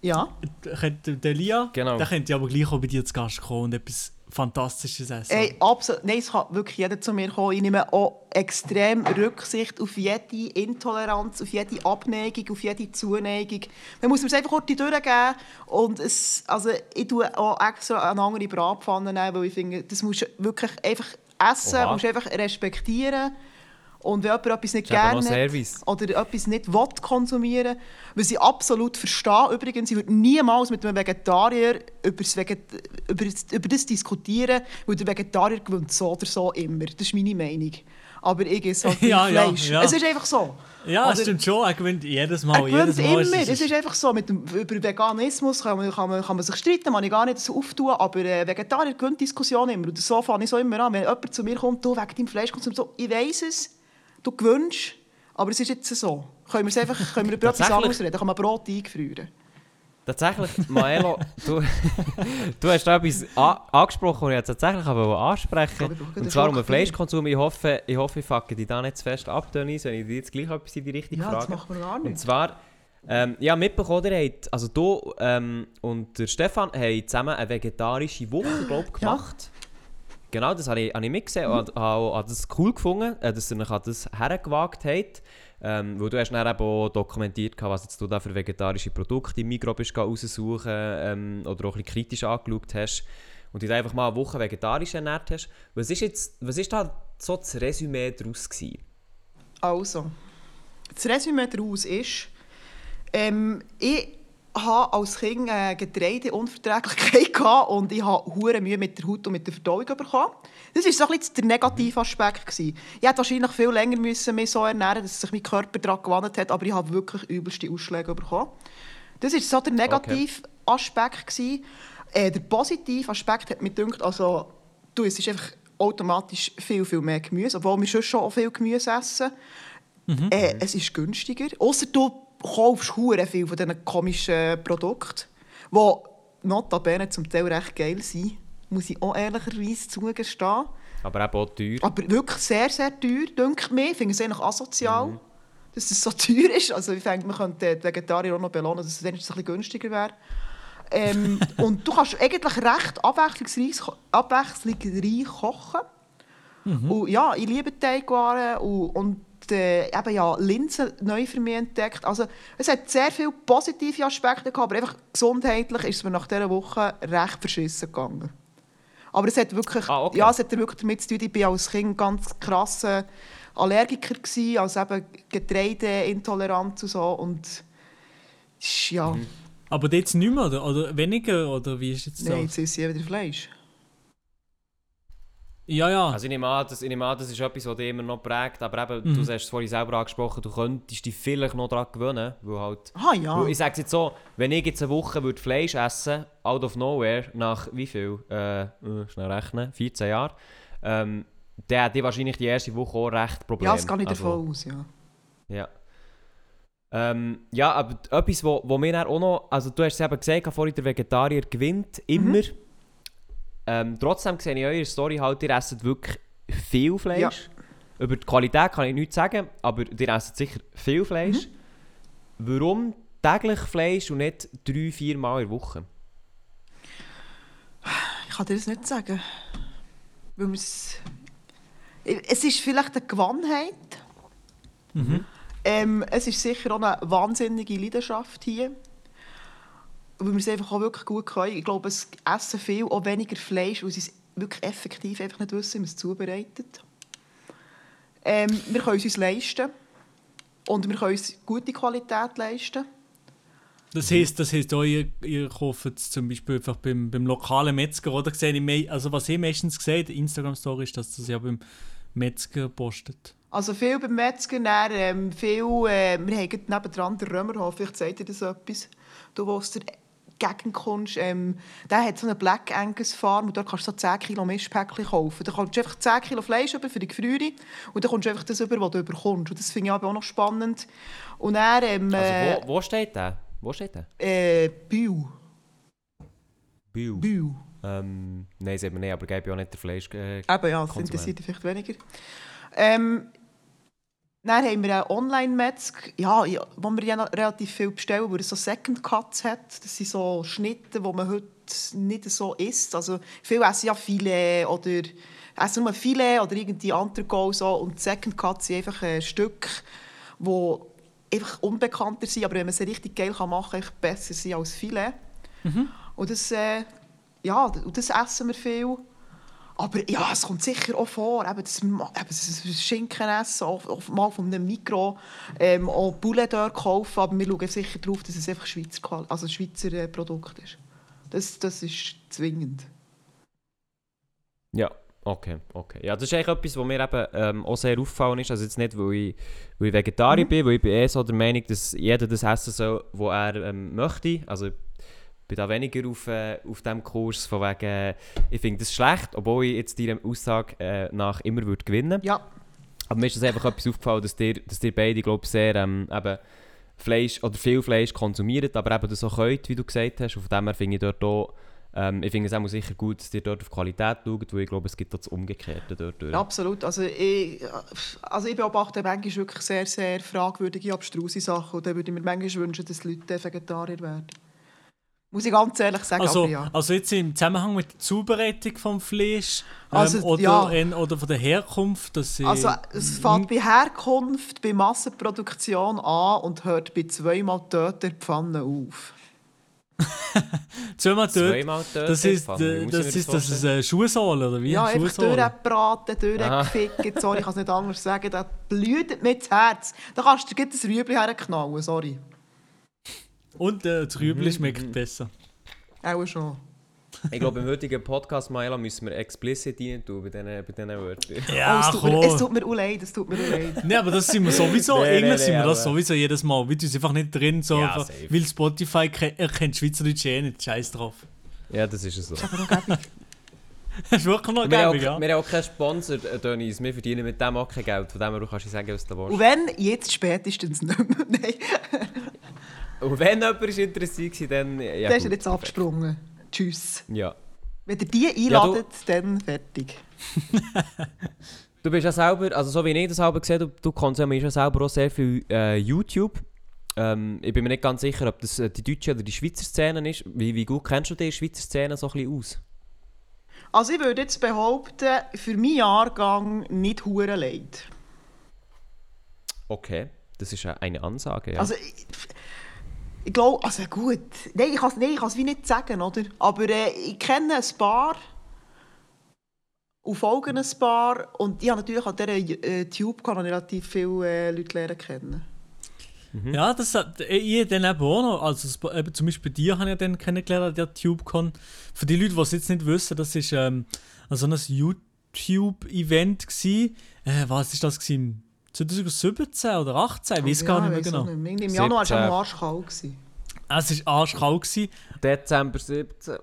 Ja. Der der Elia, Genau. der könnte ja aber gleich auch bei dir zu Gast kommen und etwas Fantastisches essen. Ey, absolut. Nein, es kann wirklich jeder zu mir kommen. Ich nehme auch extrem Rücksicht auf jede Intoleranz, auf jede Abneigung, auf jede Zuneigung. Man muss es einfach kurz durchgeben. Und es, also, ich tue auch extra eine andere Bratpfanne weil ich finde, das musst du wirklich einfach essen, Oha. musst einfach respektieren. Und wenn jemand etwas nicht gerne oder etwas nicht will konsumieren was ich absolut verstehe. Übrigens, ich würde niemals mit einem Vegetarier über das, Veget über das, über das diskutieren, weil der Vegetarier gewinnt so oder so immer. Das ist meine Meinung. Aber ich esse halt *laughs* Ja, ja, Fleisch. ja. Es ist einfach so. ja, das Oder- stimmt schon. Er gewinnt jedes er Mal. gewinnt jedes Mal immer. ist Es ist einfach so. Mit dem, über Veganismus kann man, kann, man, kann man sich streiten, man ich gar nicht so auftun, aber äh, Vegetarier gewinnt die Diskussion immer. Und so fange ich so immer an. Wenn jemand zu mir kommt, du, wegen deinem Fleischkonsum, so, ich weiss es, du gewünscht, aber es ist jetzt so. Können wir es einfach können wir über etwas anderes reden? Kann man Brot eingefrieren? Tatsächlich, Maelo, du, *laughs* du hast da etwas angesprochen, was ich tatsächlich aber ansprechen glaube, brauche Und zwar um den. Fleischkonsum. Ich hoffe, ich, hoffe, ich fucke dich da nicht zu fest ab, Dennis, wenn ich dir jetzt gleich etwas in die Richtung Ja, das frage. machen wir gar Und zwar, ähm, ja, mitbekommen, ihr habt, also du ähm, und der Stefan haben zusammen eine vegetarische Woche, glaub, ich, Ja. Genau, das habe ich, habe ich mitgesehen und habe habe das cool gefunden, äh, dass ihr euch an das hergewagt habt. Ähm, weil du hast dann eben auch dokumentiert, was jetzt du da für vegetarische Produkte im Mikro bist raussuchen ähm, oder auch ein bisschen kritisch angeschaut hast und dich einfach mal eine Woche vegetarisch ernährt hast. Was ist jetzt, was ist da so das Resümee daraus gewesen? Also, das Resümee daraus ist, ähm, ich hatte als Kind eine Getreideunverträglichkeit *laughs* gehabt und ich hatte hure Mühe mit der Haut und mit der Verdauung bekommen. Das war so ein bisschen der negative Aspekt. gewesen. Ich hätte wahrscheinlich viel länger müssen mich so ernähren dass sich mein Körper daran gewandt hat, aber ich habe wirklich übelste Ausschläge bekommen. Das war so der negative Aspekt. gewesen. Äh, der positive Aspekt hat mir gedacht, also, du, es ist einfach automatisch viel, viel mehr Gemüse, obwohl wir schon schon viel Gemüse essen. Äh, es ist günstiger. Außer du kaufst hure viel von diesen komischen Produkten, die notabene zum Teil recht geil sind. Muss ich auch ehrlicherweise zugestehen. Aber eben auch teuer. Aber wirklich sehr, sehr teuer, denke mir. Ich finde es eigentlich asozial, dass es so teuer ist. Also ich denke, man könnte die Vegetarier auch noch belohnen, dass es ein bisschen günstiger wäre. Ähm, *laughs* und du kannst eigentlich recht abwechslungsreich, abwechslungsreich kochen. Und ja, ich liebe Teigwaren und, und äh, eben ja, Linsen neu für mich entdeckt. Also es hat sehr viele positive Aspekte gehabt, aber einfach gesundheitlich ist es mir nach dieser Woche recht verschissen gegangen. Aber es hat wirklich, Ah, okay. ja, es hat wirklich damit zu tun, ich war als Kind ganz krasser Allergiker, gewesen, also eben Getreideintoleranz und so. Und ist- ja, Mhm. Aber jetzt nicht mehr, oder? oder weniger? Oder wie ist jetzt nein, das? jetzt esse ich wieder Fleisch. Ja, ja. Also ich nehme an, das, ich nehme an, das ist etwas, was dich immer noch prägt, aber eben, du hast es vorhin selber angesprochen, du könntest dich vielleicht noch daran gewöhnen, weil halt... Ah ja. Weil Ich sage es jetzt so, wenn ich jetzt eine Woche würde Fleisch essen out of nowhere, nach wie viel? Äh, äh, schnell rechnen, 14 Jahren, ähm, dann hätte ich wahrscheinlich die erste Woche auch recht Probleme. ja, das gehe ich Also, davon aus, ja. Ja. Ähm, ja, aber etwas, wo, wo mir auch noch, also du hast es eben gesagt, vorhin der Vegetarier gewinnt immer. Ähm, trotzdem sehe ich in eurer Story halt, ihr esst wirklich viel Fleisch. Über die Qualität kann ich nichts sagen, aber ihr esst sicher viel Fleisch. Warum täglich Fleisch und nicht drei, vier Mal in der Woche? Ich kann dir das nicht sagen. Weil wir's- es ist vielleicht eine Gewohnheit. Ähm, es ist sicher auch eine wahnsinnige Leidenschaft hier. Weil wir es einfach auch wirklich gut können. Ich glaube, es essen viel auch weniger Fleisch, weil sie es wirklich effektiv einfach nicht wissen, wie man es zubereitet. Ähm, wir können es uns leisten. Und wir können uns gute Qualität leisten. Das heisst, das heisst auch, ihr, ihr kauft es zum Beispiel einfach beim, beim lokalen Metzger, oder? Sehe Also was ich meistens sehe, Instagram-Story ist, dass das ja beim Metzger postet. Also viel beim Metzger, dann, ähm, viel, äh, wir haben nebendran den Römerhof, vielleicht sagt ihr das etwas. Du, wo der Gegend kommst, ähm, der hat so eine Black Angus Farm und dort kannst du so 10 Kilo Mischpäckchen kaufen. Da kommst du einfach 10 Kilo Fleisch über für die Gefriere und dann kommst du einfach das über, was du überkommst. Und das finde ich aber auch noch spannend. Und dann, ähm, äh, Also wo, wo steht der? Wo steht der? äh, Bühl. Biel. Bühl. Ähm, nein, sieht man nicht, aber gebe ich auch nicht der Fleisch. Äh, Eben, ja, das interessiert dich vielleicht weniger. Ähm, dann haben wir einen Online-Metzg, ja, ja, wo wir ja relativ viel bestellen, weil er so Second Cuts hat. Das sind so Schnitte, die man heute nicht so isst. Also viele essen ja Filet oder essen nur Filet oder irgendwie Entrecote so. Und Second Cuts sind einfach ein Stück, die einfach unbekannter sind, aber wenn man sie richtig geil kann machen kann, besser sind als Filet. Und das, äh, ja, und das essen wir viel. Aber ja, es kommt sicher auch vor, eben das, eben das Schinken essen, auch, auch mal von einem Mikro, ähm, auch Poulet dort kaufen, aber wir schauen sicher darauf, dass es einfach Schweizer, also Schweizer äh, Produkt ist. Das, das ist zwingend. Ja, okay, okay. Ja, das ist eigentlich etwas, was mir eben ähm, auch sehr auffallen ist. Also jetzt nicht, weil ich, weil ich Vegetarier bin, weil ich bin eh so der Meinung, dass jeder das essen soll, was er ähm, möchte. Also bin da weniger auf, äh, auf dem Kurs von wegen, äh, ich finde das schlecht, obwohl ich jetzt deiner Aussage äh, nach immer würde gewinnen Ja, Aber mir ist das einfach etwas aufgefallen, dass ihr, dass ihr beide, glaube sehr ähm, eben Fleisch oder viel Fleisch konsumiert, aber eben das auch könnt, wie du gesagt hast. Und von dem her finde ich dort auch, ähm, ich finde es auch sicher gut, dass ihr dort auf Qualität schaut, weil ich glaube, es gibt das Umgekehrte dort. durch. absolut. Also ich, also ich beobachte manchmal wirklich sehr, sehr fragwürdige, abstruse Sachen und dann würde ich mir manchmal wünschen, dass die Leute Vegetarier werden. Muss ich ganz ehrlich sagen, Also, aber ja. also jetzt im Zusammenhang mit der Zubereitung vom Fleisch ähm, Also, oder, ja. in, oder von der Herkunft, dass. Also es fängt bei Herkunft, bei Massenproduktion an und hört bei zweimal Töter Pfanne auf. *laughs* zweimal dort, Zweimal töten, das ist, Fanny, äh, muss ich das ist, das ist eine Schuhsohle, oder wie? Ja, einfach durchgebraten, durchgefickt. Sorry, ich kann es nicht anders sagen. Das blüht mir das Herz. Da kannst du dir das Rüebli herknallen, sorry. Und äh, das Mhm, schmeckt besser. Auch schon. Ich glaube, im heutigen Podcast, Maela, müssen wir explicit rein tun bei diesen, bei diesen Wörtern. oh, Ja, es, tut mir, komm. es tut mir auch leid, es tut mir auch leid. Nein, aber das sind wir sowieso. *laughs* Nee, nee, Irgendwie nee, sind wir das sowieso jedes Mal. Wir tun es einfach nicht drin, so Ja, einfach, weil Spotify ke- erkennt Schweizerdeutsch eh nicht. Scheiß drauf. Ja, das ist es so. Aber noch. Das *laughs* ist wirklich noch Wir haben, gäbig, auch, ja. wir haben auch keinen Sponsor, äh, Dennis. Wir verdienen mit dem auch kein Geld. Von dem her du kannst du sagen, was du Und willst. wenn, jetzt spätestens nicht mehr. *laughs* Nein, Und wenn jemand ist interessiert war, dann... Ja, der ist gut. jetzt abgesprungen. Tschüss. Ja. Wenn ihr die Ja, du- einladet, dann fertig. *laughs* Du bist ja selber, also so wie ich das selber gesehen habe, du, du konsumierst ja selber auch sehr viel äh, YouTube. Ähm, ich bin mir nicht ganz sicher, ob das äh, die deutsche oder die Schweizer Szene ist. Wie, wie gut kennst du die Schweizer Szene so ein bisschen aus? Also ich würde jetzt behaupten, für meinen Jahrgang nicht hure leid. Okay, das ist ja eine Ansage, ja. Also ich, ich glaube, also gut, nein, ich kann es wie nicht sagen, oder? Aber äh, ich kenne ein paar und folge ein paar und ich habe natürlich an dieser äh, Tube-Kanal relativ viele äh, Leute lernen kennen. Ja, das hat äh, ich dann eben auch noch. Also, eben, zum Beispiel bei dir habe ich dann kennengelernt, der TubeCon. Für die Leute, die es jetzt nicht wissen, das ist ähm, also ein YouTube-Event. Äh, was ist das? Gewesen? 2017 oder 18? Ich weiß Ja, gar nicht mehr genau. nicht mehr. Im Januar war es 17. am arschkalt. gewesen. Es war arschkalt. Gewesen. Dezember 17.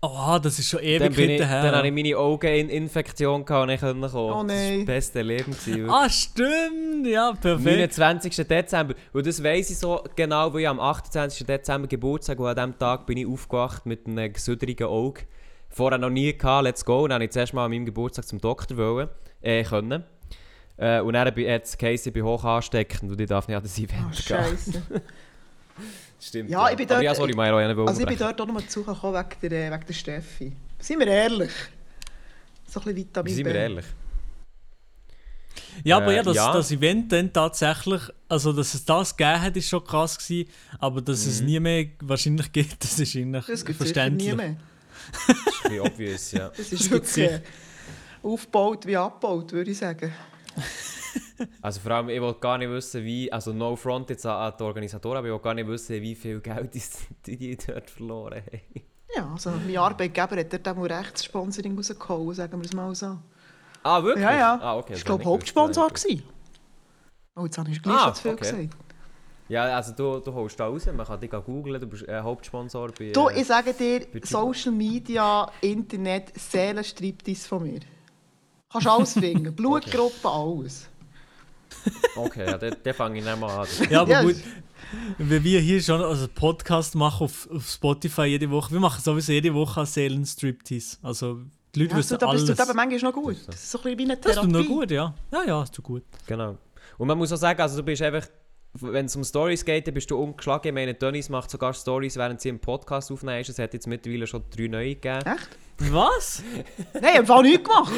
Oh, das ist schon Dann, ewig bin ich, her. dann hatte ich meine Augeninfektion gehabt und ich konnte kommen. Oh Das war nein. das beste Leben. gewesen, ah, stimmt! Ja, perfekt. 29. Dezember. Und das weiss ich so genau, weil ich am 28. Dezember Geburtstag und an diesem Tag bin ich aufgewacht mit einem gesüderigen Auge. Vorher noch nie gehabt, let's go. Und dann wollte ich zuerst mal an meinem Geburtstag zum Doktor wollen, äh, können. Äh, und dann hat es geheißen, ich bin hoch ansteckend und ich darf nicht an das Oh, Event gehen. Scheiße. *laughs* Stimmt. Ja, ich bin Aber dort- ja, sorry, Mairo, ich Also ich bin dort auch noch mal zugekommen wegen der, äh, wegen der Steffi. Seien wir ehrlich. So ein bisschen Vitamin Seien wir ehrlich. Ja, aber Äh, ja, das, ja. das Event dann tatsächlich, also dass es das gegeben hat, ist schon krass gewesen, aber dass Mhm. es nie mehr wahrscheinlich gibt, das ist eigentlich Das gibt verständlich. nie mehr. Das ist obvious, ja. Das ist wirklich *laughs* aufgebaut wie abgebaut, würde ich sagen. *laughs* Also vor allem, ich wollte gar nicht wissen, wie, also no front jetzt an die Organisatoren, aber ich wollte gar nicht wissen, wie viel Geld die, die dort verloren haben. Ja, also mein Arbeitgeber hat dort auch mal Rechtssponsoring rausgehauen, sagen wir es mal so. Ah, wirklich? Ja, ja. Ah, okay, ich das glaube, habe ich Hauptsponsor gewesen. Oh, jetzt habe ich gleich Ah, zu viel okay. gesagt. Ja, also du, du holst da raus, man kann dich googlen, du bist äh, Hauptsponsor bei... Du, äh, ich sage dir. Social Media, Internet, Seelenstriptease von mir. Kannst alles finden. *laughs* Blutgruppe, alles. Okay, ja, dann, dann fange ich nicht mal an. Ja, aber Ja, gut, wenn wir hier schon also einen Podcast machen auf, auf Spotify jede Woche, wir machen sowieso jede Woche Seelen-Striptease. Also die Leute Ja, das wissen aber, das alles. tut aber manchmal noch gut. Das ist so ein bisschen wie eine das Therapie. tut noch gut, ja. Ja, ja, das tut gut. Genau. Und man muss auch sagen, also du bist einfach, wenn es um Stories geht, dann bist du ungeschlagen. Ich meine, Dennis macht sogar Stories, während sie einen Podcast aufnehmen. Es hat jetzt mittlerweile schon drei neue gegeben. Echt? Was? Nein, ich habe nichts gemacht.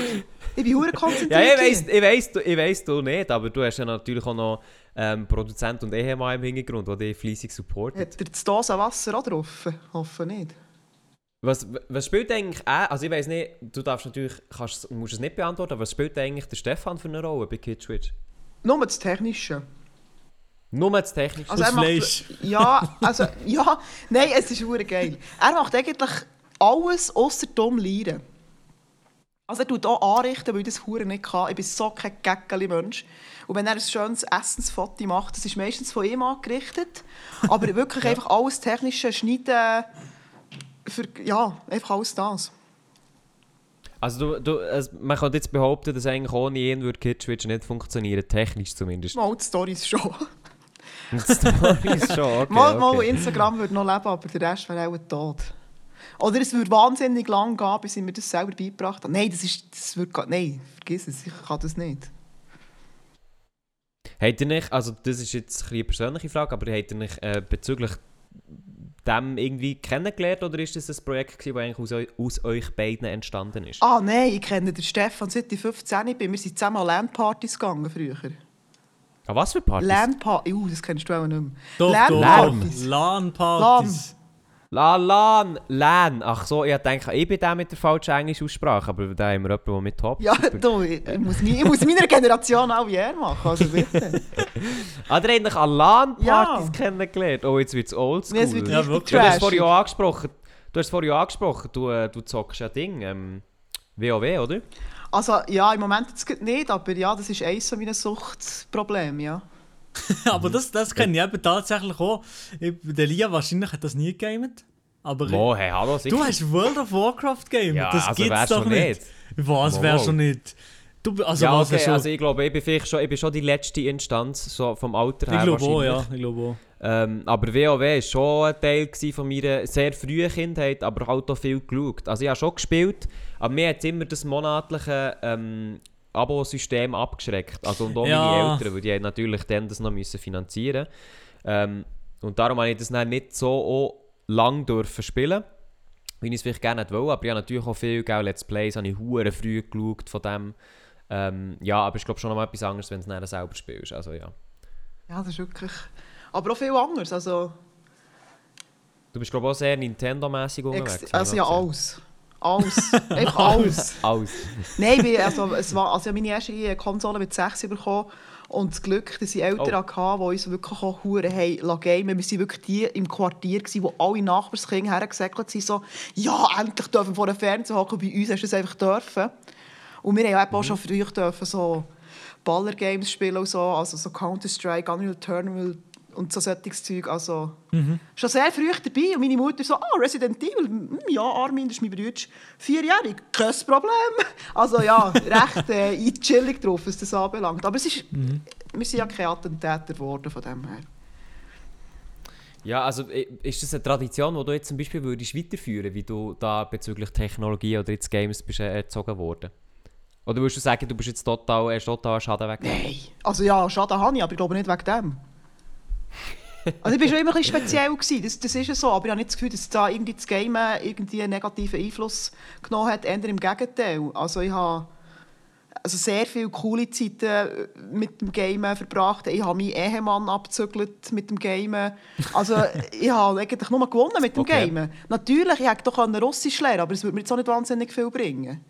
Ich bin hure konzentriert. Ja, ich weiss, ich, weiss, du, ich weiss du nicht, aber du hast ja natürlich auch noch ähm, Produzent und Ehemann im Hintergrund, der dich fleissig supportet. Hat er das Dose Wasser auch drauf? Hoffe nicht. Was, was spielt eigentlich auch, also ich weiss nicht, du darfst natürlich, kannst, musst es nicht beantworten, aber was spielt eigentlich der Stefan für eine Rolle bei Kid Switch? Nur das Technische. Nur das Technische. Also Das er macht, Fleisch. Ja, also, ja, nein, es ist hure geil. Er macht eigentlich alles außer dumm lernen. Also er tut auch anrichten, weil ich das hure nicht kann. Ich bin so kein Gäckeli-Mensch. Und wenn er ein schönes Essensfoto macht, das ist meistens von ihm angerichtet. Aber *laughs* wirklich einfach alles Technische, Schneiden, für, ja, einfach alles das. Also du, du, also man könnte jetzt behaupten, dass eigentlich ohne ihn würde Kid Switch nicht funktionieren, technisch zumindest. Mal die Storys schon. Die Story ist schon, *laughs* okay, mal, mal okay. Instagram würde noch leben, aber der Rest wäre auch tot. Oder es würde wahnsinnig lang gehen, bis ich mir das selber beigebracht habe. Nein, das ist, das gar, nein, vergiss es, ich kann das nicht. Habt ihr nicht, also das ist jetzt eine persönliche Frage, aber habt ihr nicht äh, bezüglich dem irgendwie kennengelernt oder ist das ein Projekt gewesen, das eigentlich aus, eu aus euch beiden entstanden ist? Ah nein, ich kenne den Stefan seit ich 15 bin. Wir sind zusammen an Landpartys gegangen früher. Ah, was für Partys? Landpartys, uh, das kennst du auch nicht mehr. Doch, LAN-Partys. doch. LAN-Partys. La Lan, Lan. Ach so, ich denke, ich bin der mit der falschen englischen Aussprache, aber da haben wir jemanden, der mit Top. Ja, du, ich, ich, muss ich muss meiner Generation auch wie er machen, also bitte. Ah, hat dich an LAN-Partys Ja. kennengelernt. Oh, jetzt wird es oldschool. Es wird Ja, wirklich. Du hast trashig. vorhin auch angesprochen, du hast vorhin auch angesprochen, du, äh, du zockst ja Ding, ähm, WoW, oder? Also ja, im Moment jetzt nicht, aber ja, das ist eines meiner Suchtprobleme, ja. *laughs* aber das, das kenne ich eben tatsächlich auch. Ich, der Lia wahrscheinlich hat das nie gegamet. Aber Mo, hey, hallo, sicher. du hast World of Warcraft gamet. Ja, das also gibt's doch schon nicht. Was wäre schon nicht? Du, also ja, okay, du- also ich glaube, ich bin vielleicht schon, ich bin schon die letzte Instanz, so vom Alter her ich glaube auch, ja. Ich glaube auch. Ähm, aber WoW war schon ein Teil von meiner sehr frühen Kindheit, aber halt auch viel geschaut. Also ich habe schon gespielt, aber mir hat immer das monatliche ähm, Abo-System abgeschreckt. Also und auch Ja. meine Eltern, weil die natürlich dann das noch müssen finanzieren ähm, Und darum habe ich das dann nicht so lang dürfen spielen, wie ich es vielleicht gerne hätte wollen. Aber ich habe natürlich auch viel auch Let's Plays, habe ich hure früh geschaut von dem. Ähm, ja, aber ich glaube schon noch mal etwas anderes, wenn du es dann selber spielst. Also ja. Ja, das ist wirklich... Aber auch viel anders, also... Du bist glaube ich auch sehr Nintendo-mäßig unterwegs. Ex also ja, ich alles. Alles. *laughs* Einfach alles. Alles. Nein, ich also, es war, also ich habe meine erste Konsole mit 6 bekommen und das Glück, dass ich Eltern Oh. hatte, die uns wirklich auch Huren haben gamen. Wir waren wirklich die im Quartier, gewesen, wo alle Nachbarskinder hergesäckelt sind, so «Ja, endlich dürfen wir vor dem Fernseher hocken, bei uns hast du das einfach dürfen.» Und wir haben auch schon früher dürfen so Baller-Games spielen und so, also so Counter-Strike, Unreal Tournament und so solches Zeug. Also schon sehr früh dabei und meine Mutter so, ah, Resident Evil, hm, ja, Armin, das ist mein Bruder, vierjährig, kein Problem. *laughs* Also ja, recht äh, chillig drauf, was das anbelangt. Aber es ist, wir sind ja keine Attentäter geworden von dem her. Ja, also i- ist das eine Tradition, die du jetzt zum Beispiel würdest weiterführen wie du da bezüglich Technologie oder jetzt Games bist äh, erzogen worden? Oder würdest du sagen, du bist jetzt total, hast total einen Schaden weg? Nein. Also ja, Schaden habe ich, aber ich glaube nicht wegen dem. Also ich war schon immer ein bisschen speziell, gewesen. Das, das ist ja so, aber ich habe nicht das Gefühl, dass da irgendwie das Game irgendwie einen negativen Einfluss genommen hat, eher im Gegenteil. Also ich habe also sehr viele coole Zeiten mit dem Game verbracht. Ich habe meinen Ehemann abgezügelt mit dem Game. Also ich habe eigentlich nur gewonnen mit dem Okay. Game. Natürlich, ich hätte doch Russisch lernen aber es würde mir jetzt auch nicht wahnsinnig viel bringen.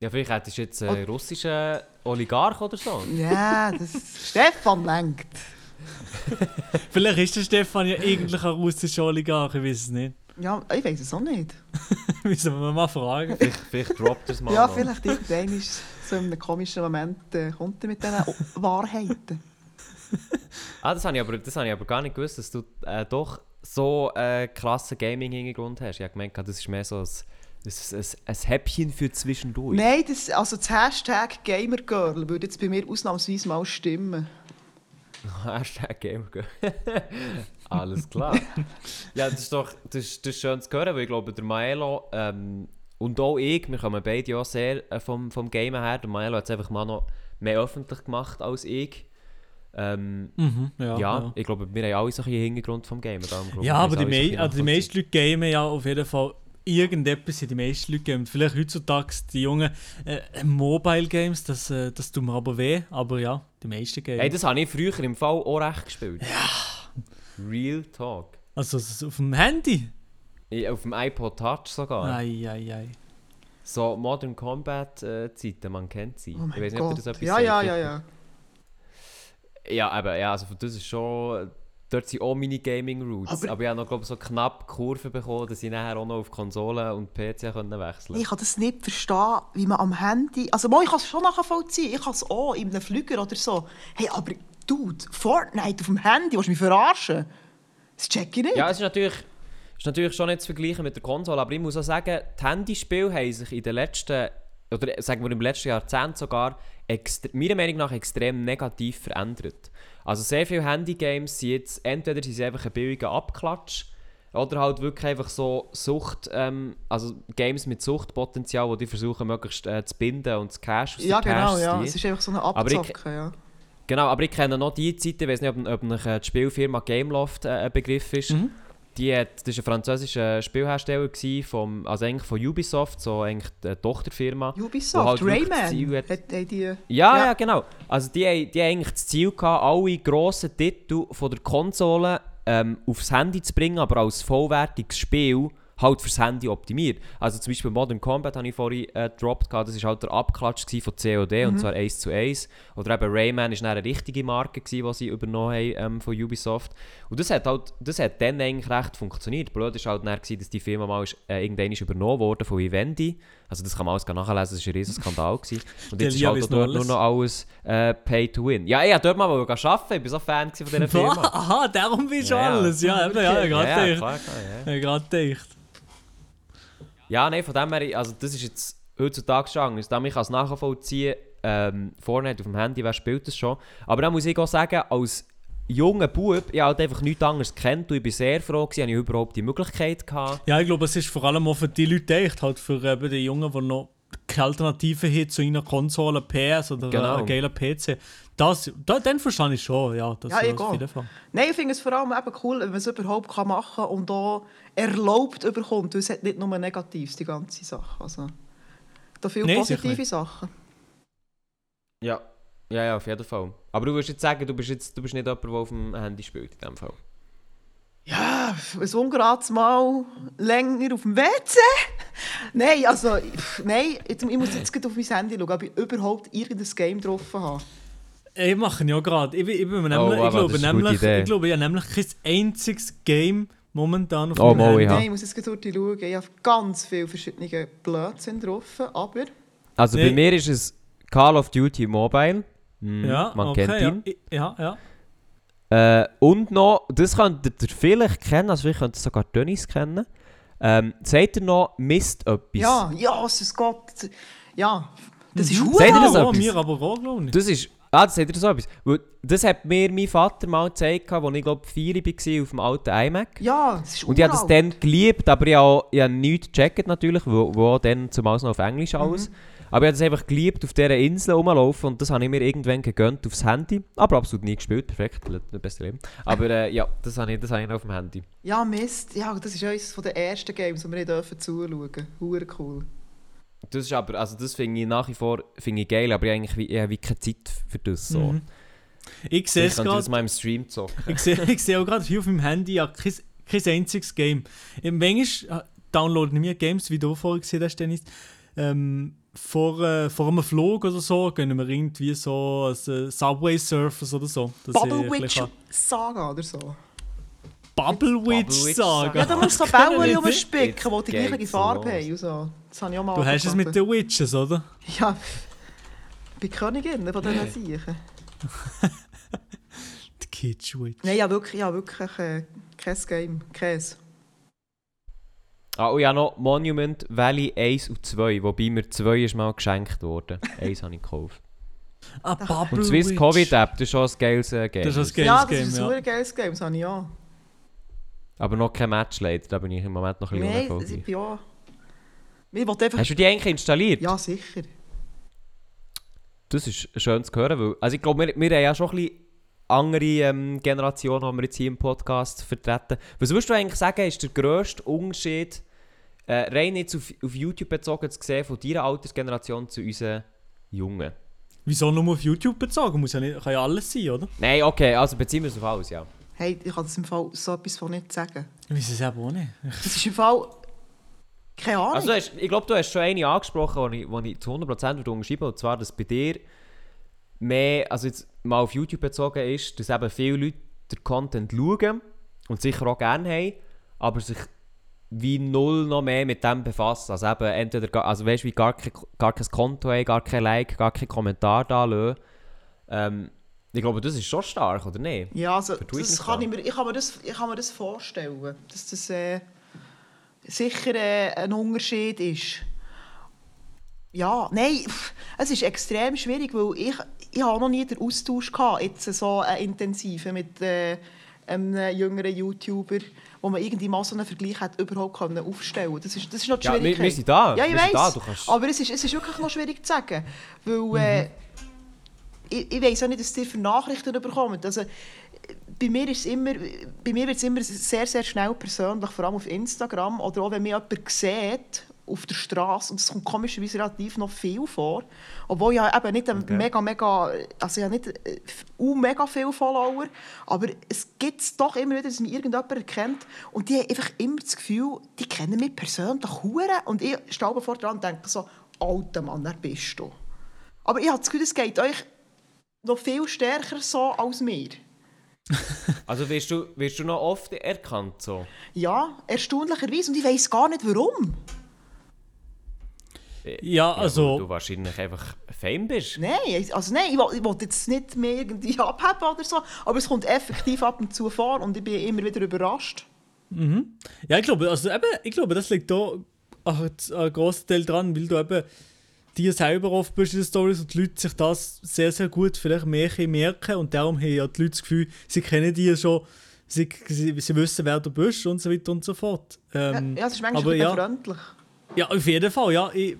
Ja, vielleicht hättest du jetzt einen russischen Oligarch oder so. Ja, das Stefan lenkt. *laughs* Vielleicht ist der Stefan ja eigentlich ein russischer Oligarch, ich weiß es nicht. Ja, ich weiß es auch nicht. *laughs* Müssen wir mal fragen. Vielleicht, vielleicht droppt es mal. Ja, noch. vielleicht irgendwann ist so in einem komischen Moment äh, kommt er mit diesen Wahrheiten. *laughs* Ah, das habe ich, aber- das habe ich aber gar nicht gewusst, dass du äh, doch so einen krassen Gaming-Hintergrund hast. Ich habe gemeint, das ist mehr so ein, ein, ein, ein Häppchen für zwischendurch. Nein, das, also das Hashtag Gamergirl würde jetzt bei mir ausnahmsweise mal stimmen. *laughs* Hashtag Gamergirl. *laughs* Alles klar. *laughs* ja, das ist doch das ist, das ist schön zu hören, weil ich glaube, der Maelo ähm, und auch ich, wir kommen beide ja sehr äh, vom, vom Gamen her. Der Maelo hat es einfach mal noch mehr öffentlich gemacht als ich. Ähm, Mhm, ja, ja, ja. ich glaube, wir haben alle so ein bisschen Hintergrund vom Gamen. darum glaube ich, Ja, aber die, mei also die meisten Leute gamen ja auf jeden Fall irgendetwas, ja, die meisten Leute gamen. Vielleicht heutzutage die jungen äh, Mobile Games, das, äh, das tut mir aber weh, aber ja, die meisten gamen. Hey, das habe ich früher im Fall auch recht gespielt. Ja. Real Talk. also es ist auf dem Handy? Ich- Auf dem iPod Touch sogar. Ei, ei, ei. So Modern Combat äh, Zeiten, man kennt sie. Oh mein ich weiß nicht, ob ihr Gott. das etwas ja, ja, ja, ja. Ja, aber ja, also das ist schon... Dort sind auch meine Gaming-Roots. Aber, Aber- ich habe noch glaub, so knapp Kurven bekommen, dass ich nachher auch noch auf Konsolen und PC können wechseln Ich kann das nicht verstehen, wie man am Handy... Also mal, ich kann es schon nachvollziehen. Ich kann es auch in einem Flüger oder so. Hey, aber Dude, Fortnite auf dem Handy, willst du mich verarschen? Das check ich nicht. Ja, es ist natürlich, ist natürlich schon nicht zu vergleichen mit der Konsole, aber ich muss auch sagen, die Handyspiele haben sich in den letzten, oder sagen wir im letzten Jahrzehnt sogar, meiner Meinung nach extrem negativ verändert. Also sehr viele Handygames sind jetzt, entweder sind sie einfach ein billiger Abklatsch, oder halt wirklich einfach so Sucht, ähm, also Games mit Suchtpotenzial, wo die versuchen möglichst äh, zu binden und zu Cash aus ja genau, Cash ja. Es ist einfach so eine Abzocke, ja. Genau, aber ich kenne noch die Zeit, ich weiß nicht, ob, ob euch, äh, die Spielfirma Gameloft äh, ein Begriff ist. Mhm. Die hat, das war ein französischer Spielhersteller, gewesen, vom, also eigentlich von Ubisoft, so eigentlich die Tochterfirma. Ubisoft, halt Rayman, hat- hat, hat die... Ja, ja, Ja. genau. Also die, die haben eigentlich das Ziel gehabt, alle grossen Titel von der Konsole ähm, aufs Handy zu bringen, aber als vollwertiges Spiel halt fürs Handy optimiert. Also zum Beispiel Modern Combat habe ich vorhin äh, gedroppt, das war halt der Abklatsch von COD Mhm. und zwar 1 zu 1. Oder eben Rayman ist dann eine richtige Marke, gewesen, die sie übernommen haben ähm, von Ubisoft. Und das hat halt, das hat dann eigentlich recht funktioniert. Blöd war halt dann, gewesen, dass die Firma mal ist, äh, irgendwann ist übernommen wurde von Vivendi. Also das kann man alles nachlesen, das war ein riesen Skandal. gewesen. *laughs* Und jetzt ist halt dort nur alles. noch alles äh, Pay to Win. Ja, ich wollte dort mal arbeiten, ich war so Fan von dieser *laughs* Firma. Aha, darum bist du Ja, ja. alles. Ja, ja, ich ja, ja, gerade klar, gedacht. klar, ja. Ich gerade gedacht. Ja, nein, von dem her, also das ist jetzt heutzutage schon anders. Ich als nachvollziehen, ähm, Fortnite auf dem Handy, wer spielt das schon? Aber dann muss ich auch sagen, als junger Bub, ich halt einfach nichts anderes kennt und ich bin sehr froh habe ich überhaupt die Möglichkeit gehabt. Ja, ich glaube, es ist vor allem auch für die Leute echt, halt für eben die Jungen, die noch Alternative haben zu einer Konsole, PS oder Genau. einem geilen PC. Das, da, den verstehe ich schon, ja. Das, Ja, ich das auf auch. jeden Fall. Nein, ich finde es vor allem eben cool, wenn man es überhaupt kann machen kann und auch erlaubt überkommt. Es hat nicht nur Negatives, die ganze Sache. Also, da viele sicher positive. Sachen. Ja. Ja, ja, auf jeden Fall. Aber du würdest jetzt sagen, du bist, jetzt, du bist nicht jemand, der auf dem Handy spielt in dem Fall. Ja, ein ungerades Mal länger auf dem WC. Nein, also, pff, nein, jetzt, ich muss jetzt auf mein Handy schauen, ob ich überhaupt irgendein Game drauf habe. Ich mache ja gerade. Ich, ich, Oh, ich glaube nämlich, Idee. ich glaube, ich habe nämlich kein einziges Game momentan auf Oh, meinem mal, Handy. Ja. Nein, ich muss jetzt durch schauen. Ich habe ganz viele verschiedene Blödsinn drauf, aber... Also bei Nee. mir ist es Call of Duty Mobile. Hm, Ja, man okay, kennt ihn. Ja, ja. ja. Äh, und noch, das könntet ihr vielleicht kennen, also vielleicht könnt ihr sogar Dennis kennen. Ähm, seht ihr noch Mist etwas? Ja, ja, es ist Gott. Ja, das ist Seht ihr das Oh, etwas? mir aber auch, glaube ich. Das ist. Ah, das seht ihr so etwas. Weil Das hat mir mein Vater mal gezeigt, als ich glaube vier war auf dem alten iMac. Ja, es ist Und ich habe das uralt. dann geliebt, aber ich habe, ich habe nichts gecheckt natürlich, wo, wo dann zumal noch auf Englisch alles. Mhm. Aber ich habe das einfach geliebt, auf dieser Insel rumlaufen und das habe ich mir irgendwann gegönnt aufs Handy. Aber absolut nie gespielt, perfekt, das beste Leben. Aber äh, ja, das habe, ich, das habe ich noch auf dem Handy. Ja, Mist. Ja, das ist eines der ersten Games, die wir dürfen zuschauen dürfen. Hure cool. Das ist aber, also das finde ich nach wie vor finde ich geil, aber ich habe eigentlich wie, ich habe wie keine Zeit für das so. Mhm. Ich sehe Ich es gerade. mal im Stream zocken. Ich sehe *laughs* ich sehe auch gerade hier auf meinem Handy ja, kein, kein einziges Game. Im Manchmal downloaden wir Games, wie du vorher gesehen hast, Dennis. Ähm, vor, äh, vor einem Flug oder so gehen wir irgendwie so als äh, Subway Surfers oder so. Bubble ein bisschen Witch Saga oder so. Bubble Witch sagen. Ja, da musst du so nicht. rumspicken, die die gleiche Farbe los. haben. Und so. Das habe ich auch mal Du hast es mit den Witches, oder? Ja, ich bin Königin von diesen Siechen. *laughs* Die Kitsch Witch. Nein, ja wirklich, ja, wirklich äh, kein Game. Käse. Ah, und ja noch Monument Valley 1 und 2, wobei mir 2 ist mal geschenkt worden. *laughs* 1 habe ich gekauft. Ah, Bubble Und Swiss Witch. Covid App, das ist schon ein geiles äh, Game. Das ist ein ja, geiles das ist Game, ein ja. geiles Game, das habe ich auch. Aber noch kein Match leider, da bin ich im Moment noch ein bisschen Nein, ich bin auch... Ich wollte einfach... Hast du die eigentlich installiert? Ja, sicher. Das ist schön zu hören, weil also ich glaube, wir, wir haben ja schon ein bisschen andere ähm, Generationen, die wir jetzt hier im Podcast vertreten. Was würdest du eigentlich sagen, ist der grösste Unterschied, äh, rein jetzt auf, auf YouTube bezogen zu sehen, von deiner Altersgeneration zu unseren Jungen? Wieso nur auf YouTube bezogen? Muss ja nicht, kann ja alles sein, oder? Nein, okay, also beziehen wir es auf alles, ja. Hey, ich kann das im Fall so etwas von nicht sagen. Ich weiß es eben auch nicht. Das ist im Fall... Keine Ahnung. Also du hast, ich glaube, du hast schon eine angesprochen, die ich, ich zu 100% würde unterschreiben und zwar, dass bei dir mehr, also jetzt mal auf YouTube bezogen ist, dass eben viele Leute den Content schauen und sicher auch gerne haben, aber sich wie null noch mehr mit dem befassen. Also eben entweder, gar- also weißt, wie gar kein, gar kein Konto haben, gar kein Like, gar kein Kommentar da lassen. Ähm, ich glaube, das ist schon stark, oder nicht? Ja, also, das kann ich, mir, ich, kann mir das, ich kann mir das vorstellen, dass das äh, sicher äh, ein Unterschied ist. Ja, nein, es ist extrem schwierig, weil ich, ich habe noch nie den Austausch gehabt, jetzt so einen intensiven mit äh, einem jüngeren YouTuber, wo man irgendwie mal so einen Vergleich hat überhaupt können aufstellen Das ist, das ist noch die Ja, wir, wir sind da. Ja, ich. Du kannst, Aber es ist, es ist wirklich noch schwierig zu sagen. Weil äh, ich, ich weiss auch nicht, dass ihr für Nachrichten bekommt. Also, bei mir, ist es immer, bei mir wird es immer sehr, sehr schnell persönlich, vor allem auf Instagram. Oder auch wenn mich jemand sieht auf der Straße, und das kommt komischerweise relativ noch viel vor. Obwohl ich ja eben nicht ein Okay. mega, mega, also ich habe nicht äh, uh, mega viele Follower, aber es gibt es doch immer wieder, dass mich irgendjemand erkennt und die haben einfach immer das Gefühl, die kennen mich persönlich hure und ich stehe vor dran und denke so, alter Mann, wer bist du? Aber ich habe das Gefühl, es geht euch noch viel stärker so als mir. *laughs* also wirst du, wirst du noch oft erkannt so? Ja, erstaunlicherweise und ich weiß gar nicht warum. Ja, also- weil du wahrscheinlich einfach Fame bist. Nein, also nein, ich will, ich will jetzt nicht mehr irgendwie *laughs* abheben oder so, aber es kommt effektiv ab und zu vor und ich bin immer wieder überrascht. Ja, ich glaube, also eben, ich glaube, das liegt da ein ein grosser Teil dran, weil du eben dir selber oft bist in den Stories und die Leute sich das sehr, sehr gut vielleicht mehr merken und darum haben ja die Leute das Gefühl, sie kennen dich schon, sie, sie, sie wissen, wer du bist und so weiter und so fort. Ähm, ja, es ist manchmal aber ja, freundlich. ja, auf jeden Fall, ja. Ich,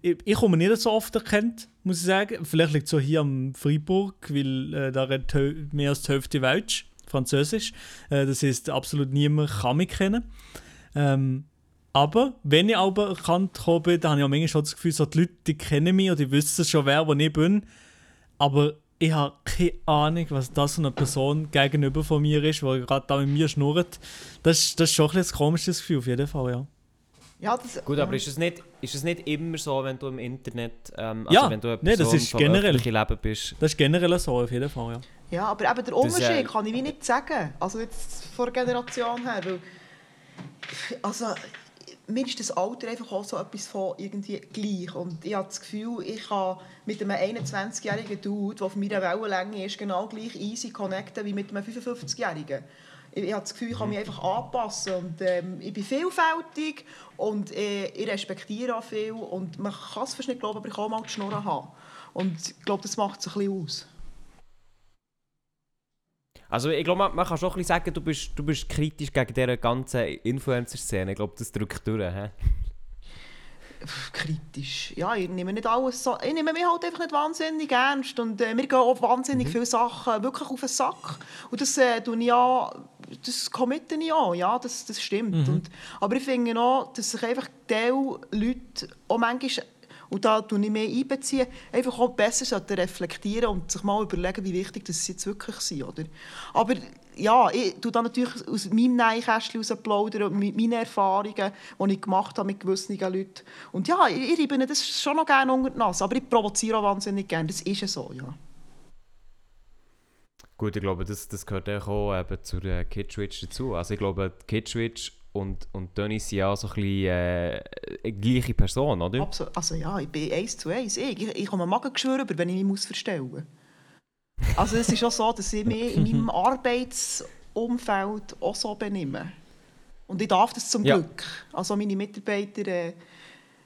ich, ich komme nicht so oft erkannt, muss ich sagen. Vielleicht liegt es so hier am Freiburg, weil äh, da redet mehr als die Hälfte Deutsch, Französisch. Äh, das heißt, absolut niemand kann mich kennen. Ähm, aber wenn ich aber erkannt habe, dann habe ich auch manchmal schon das Gefühl, so die Leute die kennen mich und die wissen schon, wer wo ich bin. Aber ich habe keine Ahnung, was das für eine Person gegenüber von mir ist, die gerade da mit mir schnurrt. Das, ist- das ist schon ein, ein komisches Gefühl, auf jeden Fall, ja. Ja, das, Gut, ja. aber ist es nicht, ist es nicht immer so, wenn du im Internet, ähm, also Ja, wenn du eine nee, das ist generell. Leben bist? Das ist generell so, auf jeden Fall, ja. Ja, aber eben der Das, Unterschied äh, kann ich wie nicht sagen. Also jetzt von der Generation her. Weil, also, mir ist das Alter einfach auch so etwas von irgendwie gleich. Und ich habe das Gefühl, ich kann mit einem 21-jährigen Dude, der auf meiner Wellenlänge ist, genau gleich easy connecten wie mit einem 55-jährigen. Ich, ich habe das Gefühl, ich kann mich einfach anpassen. Und, ähm, ich bin vielfältig und äh, ich respektiere auch viel. Und man kann es fast nicht glauben, aber ich kann auch mal die Schnurren haben. Und ich glaube, das macht es ein bisschen aus. Also ich glaube, man, man kann schon ein bisschen sagen, du bist, du bist kritisch gegen diese ganze Influencer-Szene. Ich glaube, das drückt durch. He? Kritisch. Ja, ich nehme nicht alles so. Ich nehme mich halt einfach nicht wahnsinnig ernst. Und äh, mir gehen auch wahnsinnig viele Sachen wirklich auf den Sack. Und das äh, tue ich ja, das committe ich auch. Ja, das, das stimmt. Und, aber ich finde auch, dass sich einfach diese Leute auch manchmal und da tue ich mehr einbeziehen, einfach auch besser reflektieren und sich mal überlegen, wie wichtig das jetzt wirklich sind. Oder? Aber ja, ich tue da natürlich aus meinem Neinkästchen heraus plaudern meinen Erfahrungen, die ich gemacht habe mit gewissen Leuten. Und ja, ich, ich reibe das schon noch gerne unter die Nase, aber ich provoziere auch wahnsinnig gerne. Das ist ja so, ja. Gut, ich glaube, das, das gehört auch eben zur äh, Kidswitch dazu. Also ich glaube, die Kidswitch und, und Dennis sind ja so ein bisschen äh, eine gleiche Person, oder? Absolut. Also ja, ich bin eins zu eins. Ich, ich, ich komme Magengeschwür über, wenn ich mich muss verstellen muss. Also es ist auch so, dass ich mich in meinem *laughs* Arbeitsumfeld auch so benehme. Und ich darf das zum Ja. Glück. Also meine Mitarbeiter, äh,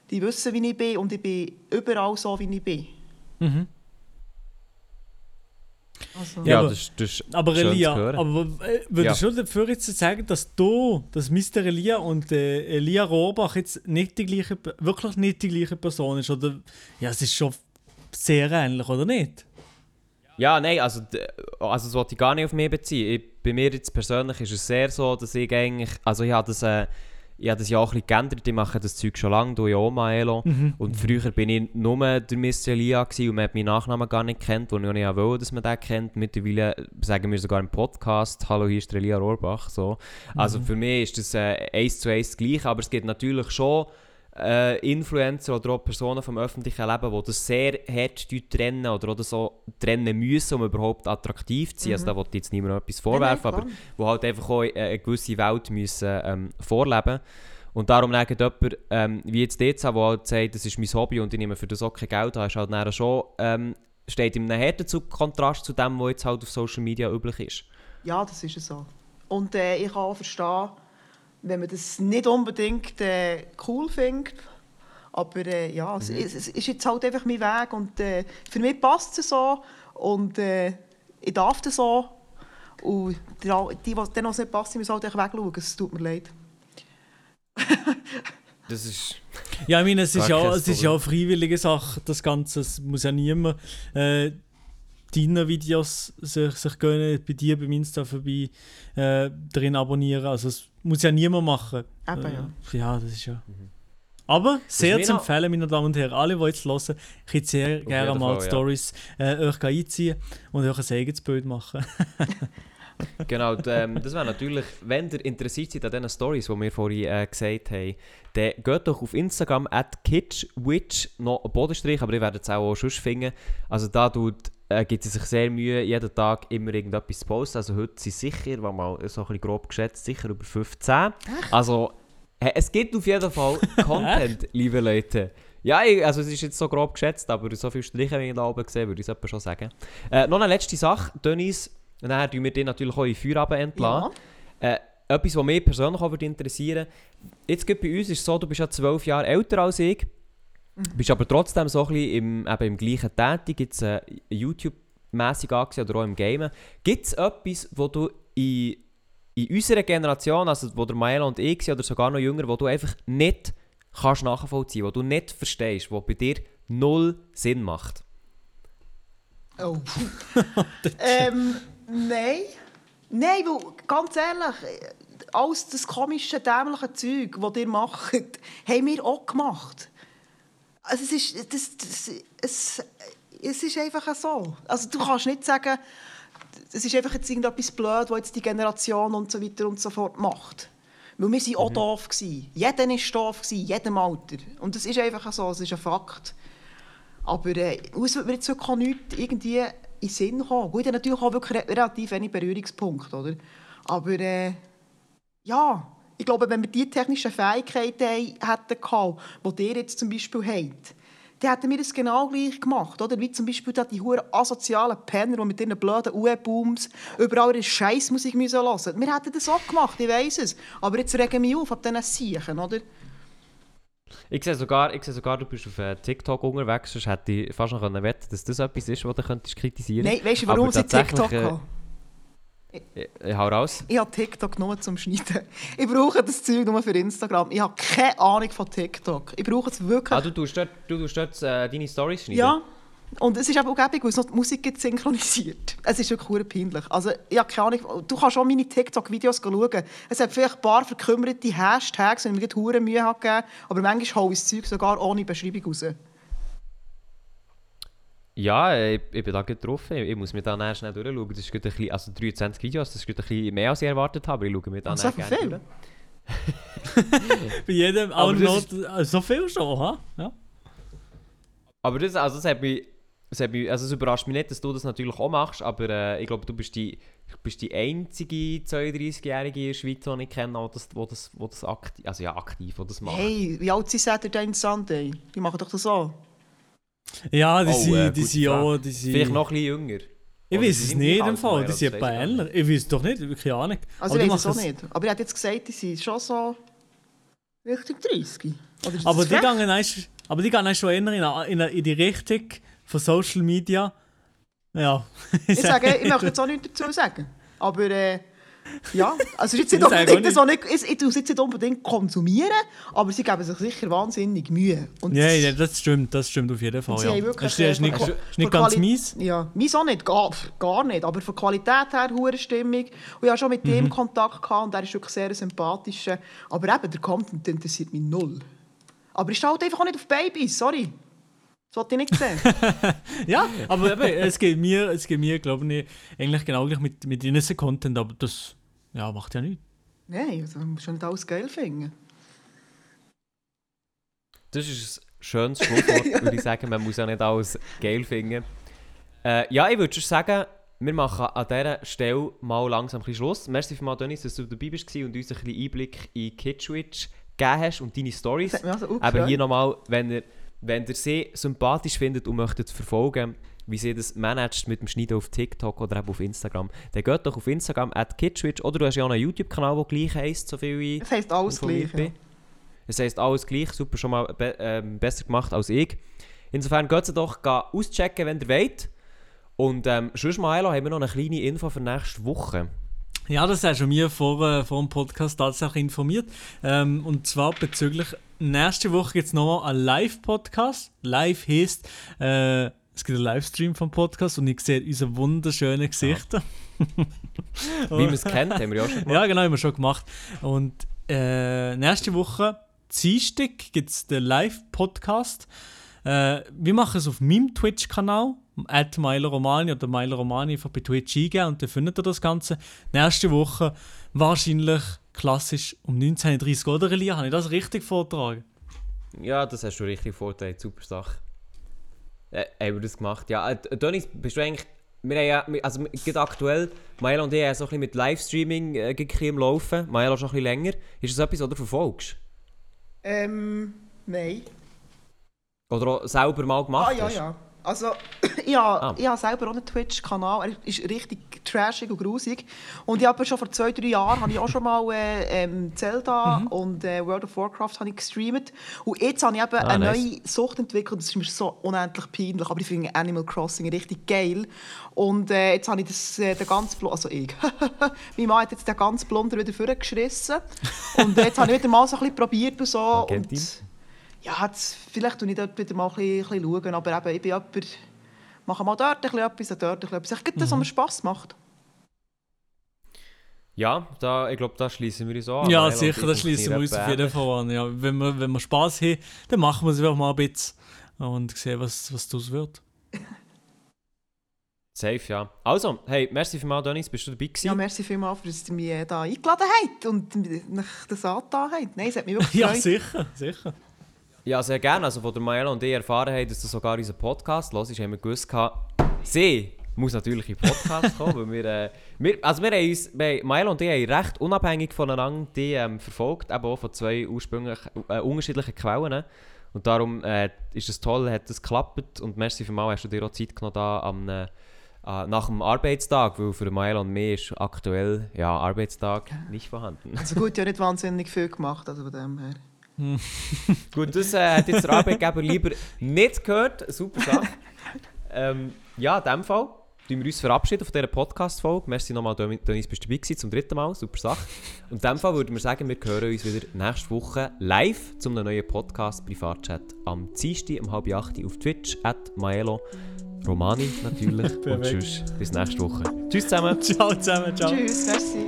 die wissen, wie ich bin und ich bin überall so, wie ich bin. Mhm. Also, Ja, aber- das, ist- das ist Aber schön Elia, zu hören. aber würdest Ja. du dafür jetzt sagen, dass du, dass Mr. Elia und äh, Elia Rohrbach jetzt nicht die gleiche, wirklich nicht die gleiche Person ist? Oder, ja, es ist schon sehr ähnlich, oder nicht? Ja, nein, also, also das wollte ich gar nicht auf mich beziehen. Ich, bei mir jetzt persönlich ist es sehr so, dass ich eigentlich, also ich habe das, äh, ich habe das ja auch ein bisschen geändert, ich mache das Zeug schon lange, du ja auch, Maelo. Und früher bin ich nur der Mr. Elia gewesen und man hat meinen Nachnamen gar nicht kennt, wo ich auch nicht wollte, dass man den kennt. Mittlerweile sagen wir sogar im Podcast, hallo, hier ist Elia Rohrbach, so. Also für mich ist das äh, eins zu eins das Gleiche, aber es gibt natürlich schon äh, Influencer oder auch Personen vom öffentlichen Leben, die das sehr hart trennen oder auch so trennen müssen, um überhaupt attraktiv zu sein. Also da wollte ich jetzt niemandem etwas vorwerfen, nein, aber die halt einfach auch äh, eine gewisse Welt müssen, ähm, vorleben und darum sagt jemand, ähm, wie jetzt DZ, der halt sagt, das ist mein Hobby und ich nehme für das auch kein Geld an, ist halt dann schon, ähm, steht in einem harten Kontrast zu dem, was jetzt halt auf Social Media üblich ist. Ja, das ist so. Und äh, ich kann auch verstehen, wenn man das nicht unbedingt äh, cool findet. Aber äh, ja, es, es, es ist jetzt halt einfach mein Weg und äh, für mich passt es so und äh, ich darf das so. Und die, die, die dann noch nicht passt, müssen halt einfach wegschauen. Es tut mir leid. *laughs* Das ist... Ja, ich meine, es ist ja, es ist ja eine freiwillige Sache, das Ganze. Es muss ja niemand äh, deine Videos sich, sich gönnen, bei dir beim Insta vorbei äh, drin abonnieren. Also es muss ja niemand machen. Eben, äh, ja. Ja, das ist ja... Aber sehr zu empfehlen, meine Damen und Herren, alle, die jetzt hören, könnt sehr gerne jeden mal Fall, die ja. Stories äh, euch einziehen und euch ein eigenes Bild machen. *laughs* Genau, ähm, das wäre natürlich, wenn ihr interessiert seid an diesen Stories, die wir vorhin äh, gesagt haben, dann geht doch auf Instagram at kitschwitch, noch ein Bodenstrich, aber ihr werdet es auch, auch sonst finden. Also da tut, äh, gibt es sich sehr Mühe, jeden Tag immer irgendetwas zu posten. Also heute sind sicher, war mal so ein bisschen grob geschätzt, sicher über 15. Also äh, es gibt auf jeden Fall *laughs* Content, liebe Leute. Ja, ich, also es ist jetzt so grob geschätzt, aber so viele Striche, wie ich da oben gesehen würde ich es schon sagen. Äh, noch eine letzte Sache, Dennis, dann tun wir dich natürlich auch in Feierabend entlassen. Äh, etwas, was mich persönlich auch würde interessieren Jetzt geht bei uns ist es so, du bist ja zwölf Jahre älter als ich, bist aber trotzdem so ein bisschen im, eben im gleichen tätig, jetzt äh, YouTube-mässig angesehen oder auch im Gamen. Gibt es etwas, wo du in, in unserer Generation, also wo der Maela und ich sind, oder sogar noch jünger, wo du einfach nicht kannst nachvollziehen, wo du nicht verstehst, wo bei dir null Sinn macht? Oh. *laughs* ähm, nein. Nein, weil, ganz ehrlich, alles das komische, dämliche Zeug, das ihr macht, *laughs* haben wir auch gemacht. Also es ist, das, das, es, es ist einfach so. Also du kannst nicht sagen, es ist einfach jetzt irgendetwas blöd, was jetzt die Generation und so weiter und so fort macht. Weil wir waren auch doof. Gewesen. Jeder war doof, gewesen, in jedem Alter. Und das ist einfach so, es ist ein Fakt. Aber äh, uns wird mir jetzt wirklich auch nichts irgendwie in den Sinn kommen. Gut, natürlich auch wirklich re relativ wenig Berührungspunkte, oder? Aber äh, ja, Ich glaube, wenn wir die technischen Fähigkeiten hätten gehabt, die ihr jetzt zum Beispiel habt, dann hätten wir das genau gleich gemacht. Oder? Wie zum Beispiel die huren asozialen Penner, die mit ihren blöden UE-Booms überall ihre Scheißmusik hören müssen. Wir hätten das auch gemacht, ich weiss es. Aber jetzt regen mich auf ab diesen Siechen, oder? Ich sehe sogar, ich sehe sogar, du bist auf äh, TikTok unterwegs, sonst hätte ich fast noch wetten dass das etwas ist, was du könntest kritisieren Nein, weißt du, warum sie TikTok äh, haben? Ich, ich hau raus. Ich habe TikTok nur zum Schneiden. Ich brauche das Zeug nur für Instagram. Ich habe keine Ahnung von TikTok. Ich brauche es wirklich. Ah, du tust dort, du tust dort äh, deine Stories schneiden? ja. Und es ist eben auch gäbig, weil es noch die Musik gibt synchronisiert. Es ist wirklich peinlich. Also, ich habe keine Ahnung. Du kannst auch meine TikTok-Videos schauen. Es hat vielleicht ein paar verkümmerte Hashtags, die mir Mühe gegeben. Aber manchmal hole ich das Zeug sogar ohne Beschreibung raus. Ja, ich, ich bin da drauf. Ich, ich muss mir da nachher schnell durchschauen. Das ist ein bisschen, also 23 Videos, das ist ein bisschen mehr als ich erwartet habe. Ich schaue mir da Und so nachher gerne. Bei jedem *laughs* Aber noch ist- äh, so viel schon, ha? Ja. Aber das, also das, hat mich, das, hat mich, also es überrascht mich nicht, dass du das natürlich auch machst, aber äh, ich glaube, du bist die, bist die einzige 32-Jährige in der Schweiz, die ich kenne, die das, wo das, wo das aktiv, also ja, aktiv, die das macht. Hey, wie alt sind Saturday and Sunday? Die machen doch das auch. Ja, die Oh, sind, äh, die sind auch, die sind... Vielleicht noch ein bisschen jünger. Ich weiß es nicht im Fall, die sind etwa ähnlich. Ich weiß es doch nicht, keine Ahnung. Also, Aber ich weiß es auch nicht. Aber er hat jetzt gesagt, die sind schon so Richtung 30. Oder ist das Aber die, gehen eigentlich, aber die gehen eigentlich schon eher in, in, in die Richtung von Social Media. Ja. *laughs* Ich sage, ich möchte jetzt auch nichts dazu sagen. Aber äh, ja, also ist jetzt nicht *laughs* unbedingt so nicht, ich, ich jetzt nicht unbedingt konsumieren, aber sie geben sich sicher wahnsinnig Mühe. Und Ja, ja, das stimmt, das stimmt auf jeden Fall. Ja. Das ist, ist nicht, von- ist nicht ganz Quali- mies. Ja, mies auch nicht, gar, gar nicht. Aber von Qualität her hure Stimmung. Und ich hatte schon mit Mhm. ihm Kontakt gehabt und er ist wirklich sehr sympathisch. Aber eben, der Content interessiert mich null. Aber ich stehe halt einfach auch nicht auf Babys, sorry. Wollte ich nicht sehen. *laughs* Ja, aber eben, es geht mir, es geht mir glaube ich, eigentlich genau gleich mit, mit innocent Content, aber das ja, macht ja nichts. Nein, also, man muss schon nicht alles geil finden. Das ist ein schönes Schlusswort, *laughs* würde ich sagen. Man muss ja nicht alles geil finden. Äh, ja, ich würde schon sagen, wir machen an dieser Stelle mal langsam ein bisschen Schluss. Merci vielmals, Dennis, dass du dabei bist und uns ein bisschen Einblick in Kitschwitch gegeben hast und deine Stories. Das hat mich also auch Aber hier nochmal, wenn ihr, wenn ihr sie sympathisch findet und möchtet verfolgen, wie sie das managt mit dem Schneiden auf TikTok oder eben auf Instagram, dann geht doch auf Instagram at Kitschwitch oder du hast ja auch einen YouTube-Kanal, der gleich heisst, so viel wie Das heisst alles gleich. Ja. Es heisst alles gleich, super, schon mal be ähm, besser gemacht als ich. Insofern geht sie doch auschecken, wenn ihr wollt. Und ähm, sonst, Maelo, haben wir noch eine kleine Info für nächste Woche. Ja, das hast du mir vor, äh, vor dem Podcast tatsächlich informiert. Ähm, und zwar bezüglich nächste Woche gibt es nochmal einen Live-Podcast. Live heisst, äh, es gibt einen Livestream vom Podcast und ich sehe unsere wunderschönen Gesichter. *laughs* Wie man es kennt, haben wir ja auch schon *laughs* gemacht. Ja, genau, haben wir schon gemacht. Und äh, nächste Woche, Dienstag, gibt es den Live-Podcast. Äh, wir machen es auf meinem Twitch-Kanal, at Romani oder Milo Romani, einfach bei Twitch eingeben und dann findet ihr das Ganze. Nächste Woche wahrscheinlich klassisch um 19.30 Uhr, oder Elia? Habe ich das richtig vortragen? Ja, das hast du richtig vorgetragen, super Sache. Äh, haben wir das gemacht? Ja, äh, Donis, bist du eigentlich... Wir haben ja, also gerade aktuell, Maelo und ich haben so ein bisschen mit Livestreaming äh, am Laufen. Maelo schon ein bisschen länger. Ist das etwas, was du verfolgst? Ähm, nein. Oder auch selber mal gemacht Ah, ja, hast? ja. Also, *clears throat* ich habe, Ah. ich habe selber auch einen Twitch-Kanal. Er ist richtig trashig und grusig. Und ich habe schon vor zwei, drei Jahren habe ich auch schon mal äh, ähm, Zelda Mhm. und äh, World of Warcraft habe ich gestreamt. Und jetzt habe ich eben Ah, eine nice. neue Sucht entwickelt. Das ist mir so unendlich peinlich. Aber ich finde Animal Crossing richtig geil. Und äh, jetzt habe ich das, äh, den ganz Bl- also ich. *laughs* mein Mann hat jetzt den ganz Blunder wieder vorgeschissen. *laughs* Und jetzt habe ich wieder mal so ein bisschen probiert und so. Und. Ja, jetzt, vielleicht schaue ich dort wieder mal ein bisschen, ein bisschen schauen, aber eben, ich bin jemand, mache mal dort ein bisschen etwas und dort ein bisschen etwas. Ich glaube, das, was mir Spass macht. Ja, da, ich glaube, da schließen wir uns an. ja, sicher, ich das schließen wir uns auf jeden Fall an. Ja, wenn, wir, wenn wir Spass haben, dann machen wir es einfach mal ein bisschen und sehen, was, was daraus wird. Safe, ja. Also, hey, merci vielmals, Dennis, bist du dabei gewesen? Ja, merci vielmals, dass ihr mich hier eingeladen habt und mich das angetan habt. Nein, es hat mich wirklich *laughs* Ja, gefreut. sicher, sicher. Ja, sehr gerne. Also, von der Maela und ich erfahren haben, dass du sogar unseren Podcast hörst, haben wir gewusst, sie muss natürlich in den Podcast kommen, weil wir, äh, wir, also wir haben uns, wir, Milo und ich haben recht unabhängig voneinander die ähm, verfolgt, eben auch von zwei ursprünglich äh, unterschiedlichen Quellen. Und darum äh, ist es toll, hat es geklappt und merci für mal, hast du dir auch Zeit genommen da am, äh, äh, nach dem Arbeitstag, weil für Milo und mich ist aktuell ja, Arbeitstag nicht vorhanden. Also gut, ja nicht wahnsinnig viel gemacht, also von dem her. *laughs* Gut, das äh, hat jetzt der Arbeitgeber lieber nicht gehört. Super Sache. ähm, ja, in dem Fall tun wir uns verabschieden von dieser Podcast-Folge. Merci nochmal, Dennis, bist du dabei gewesen, zum dritten Mal. Super Sache. Und in dem Fall würden wir sagen, wir hören uns wieder nächste Woche live zum neuen Podcast Privatchat am Dienstag um halb acht auf Twitch, at Maelo. Romani natürlich. *laughs* und tschüss, bis nächste Woche. Tschüss zusammen. Ciao zusammen, ciao. Tschüss, merci.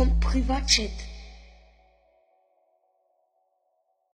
Wenn ihr, wenn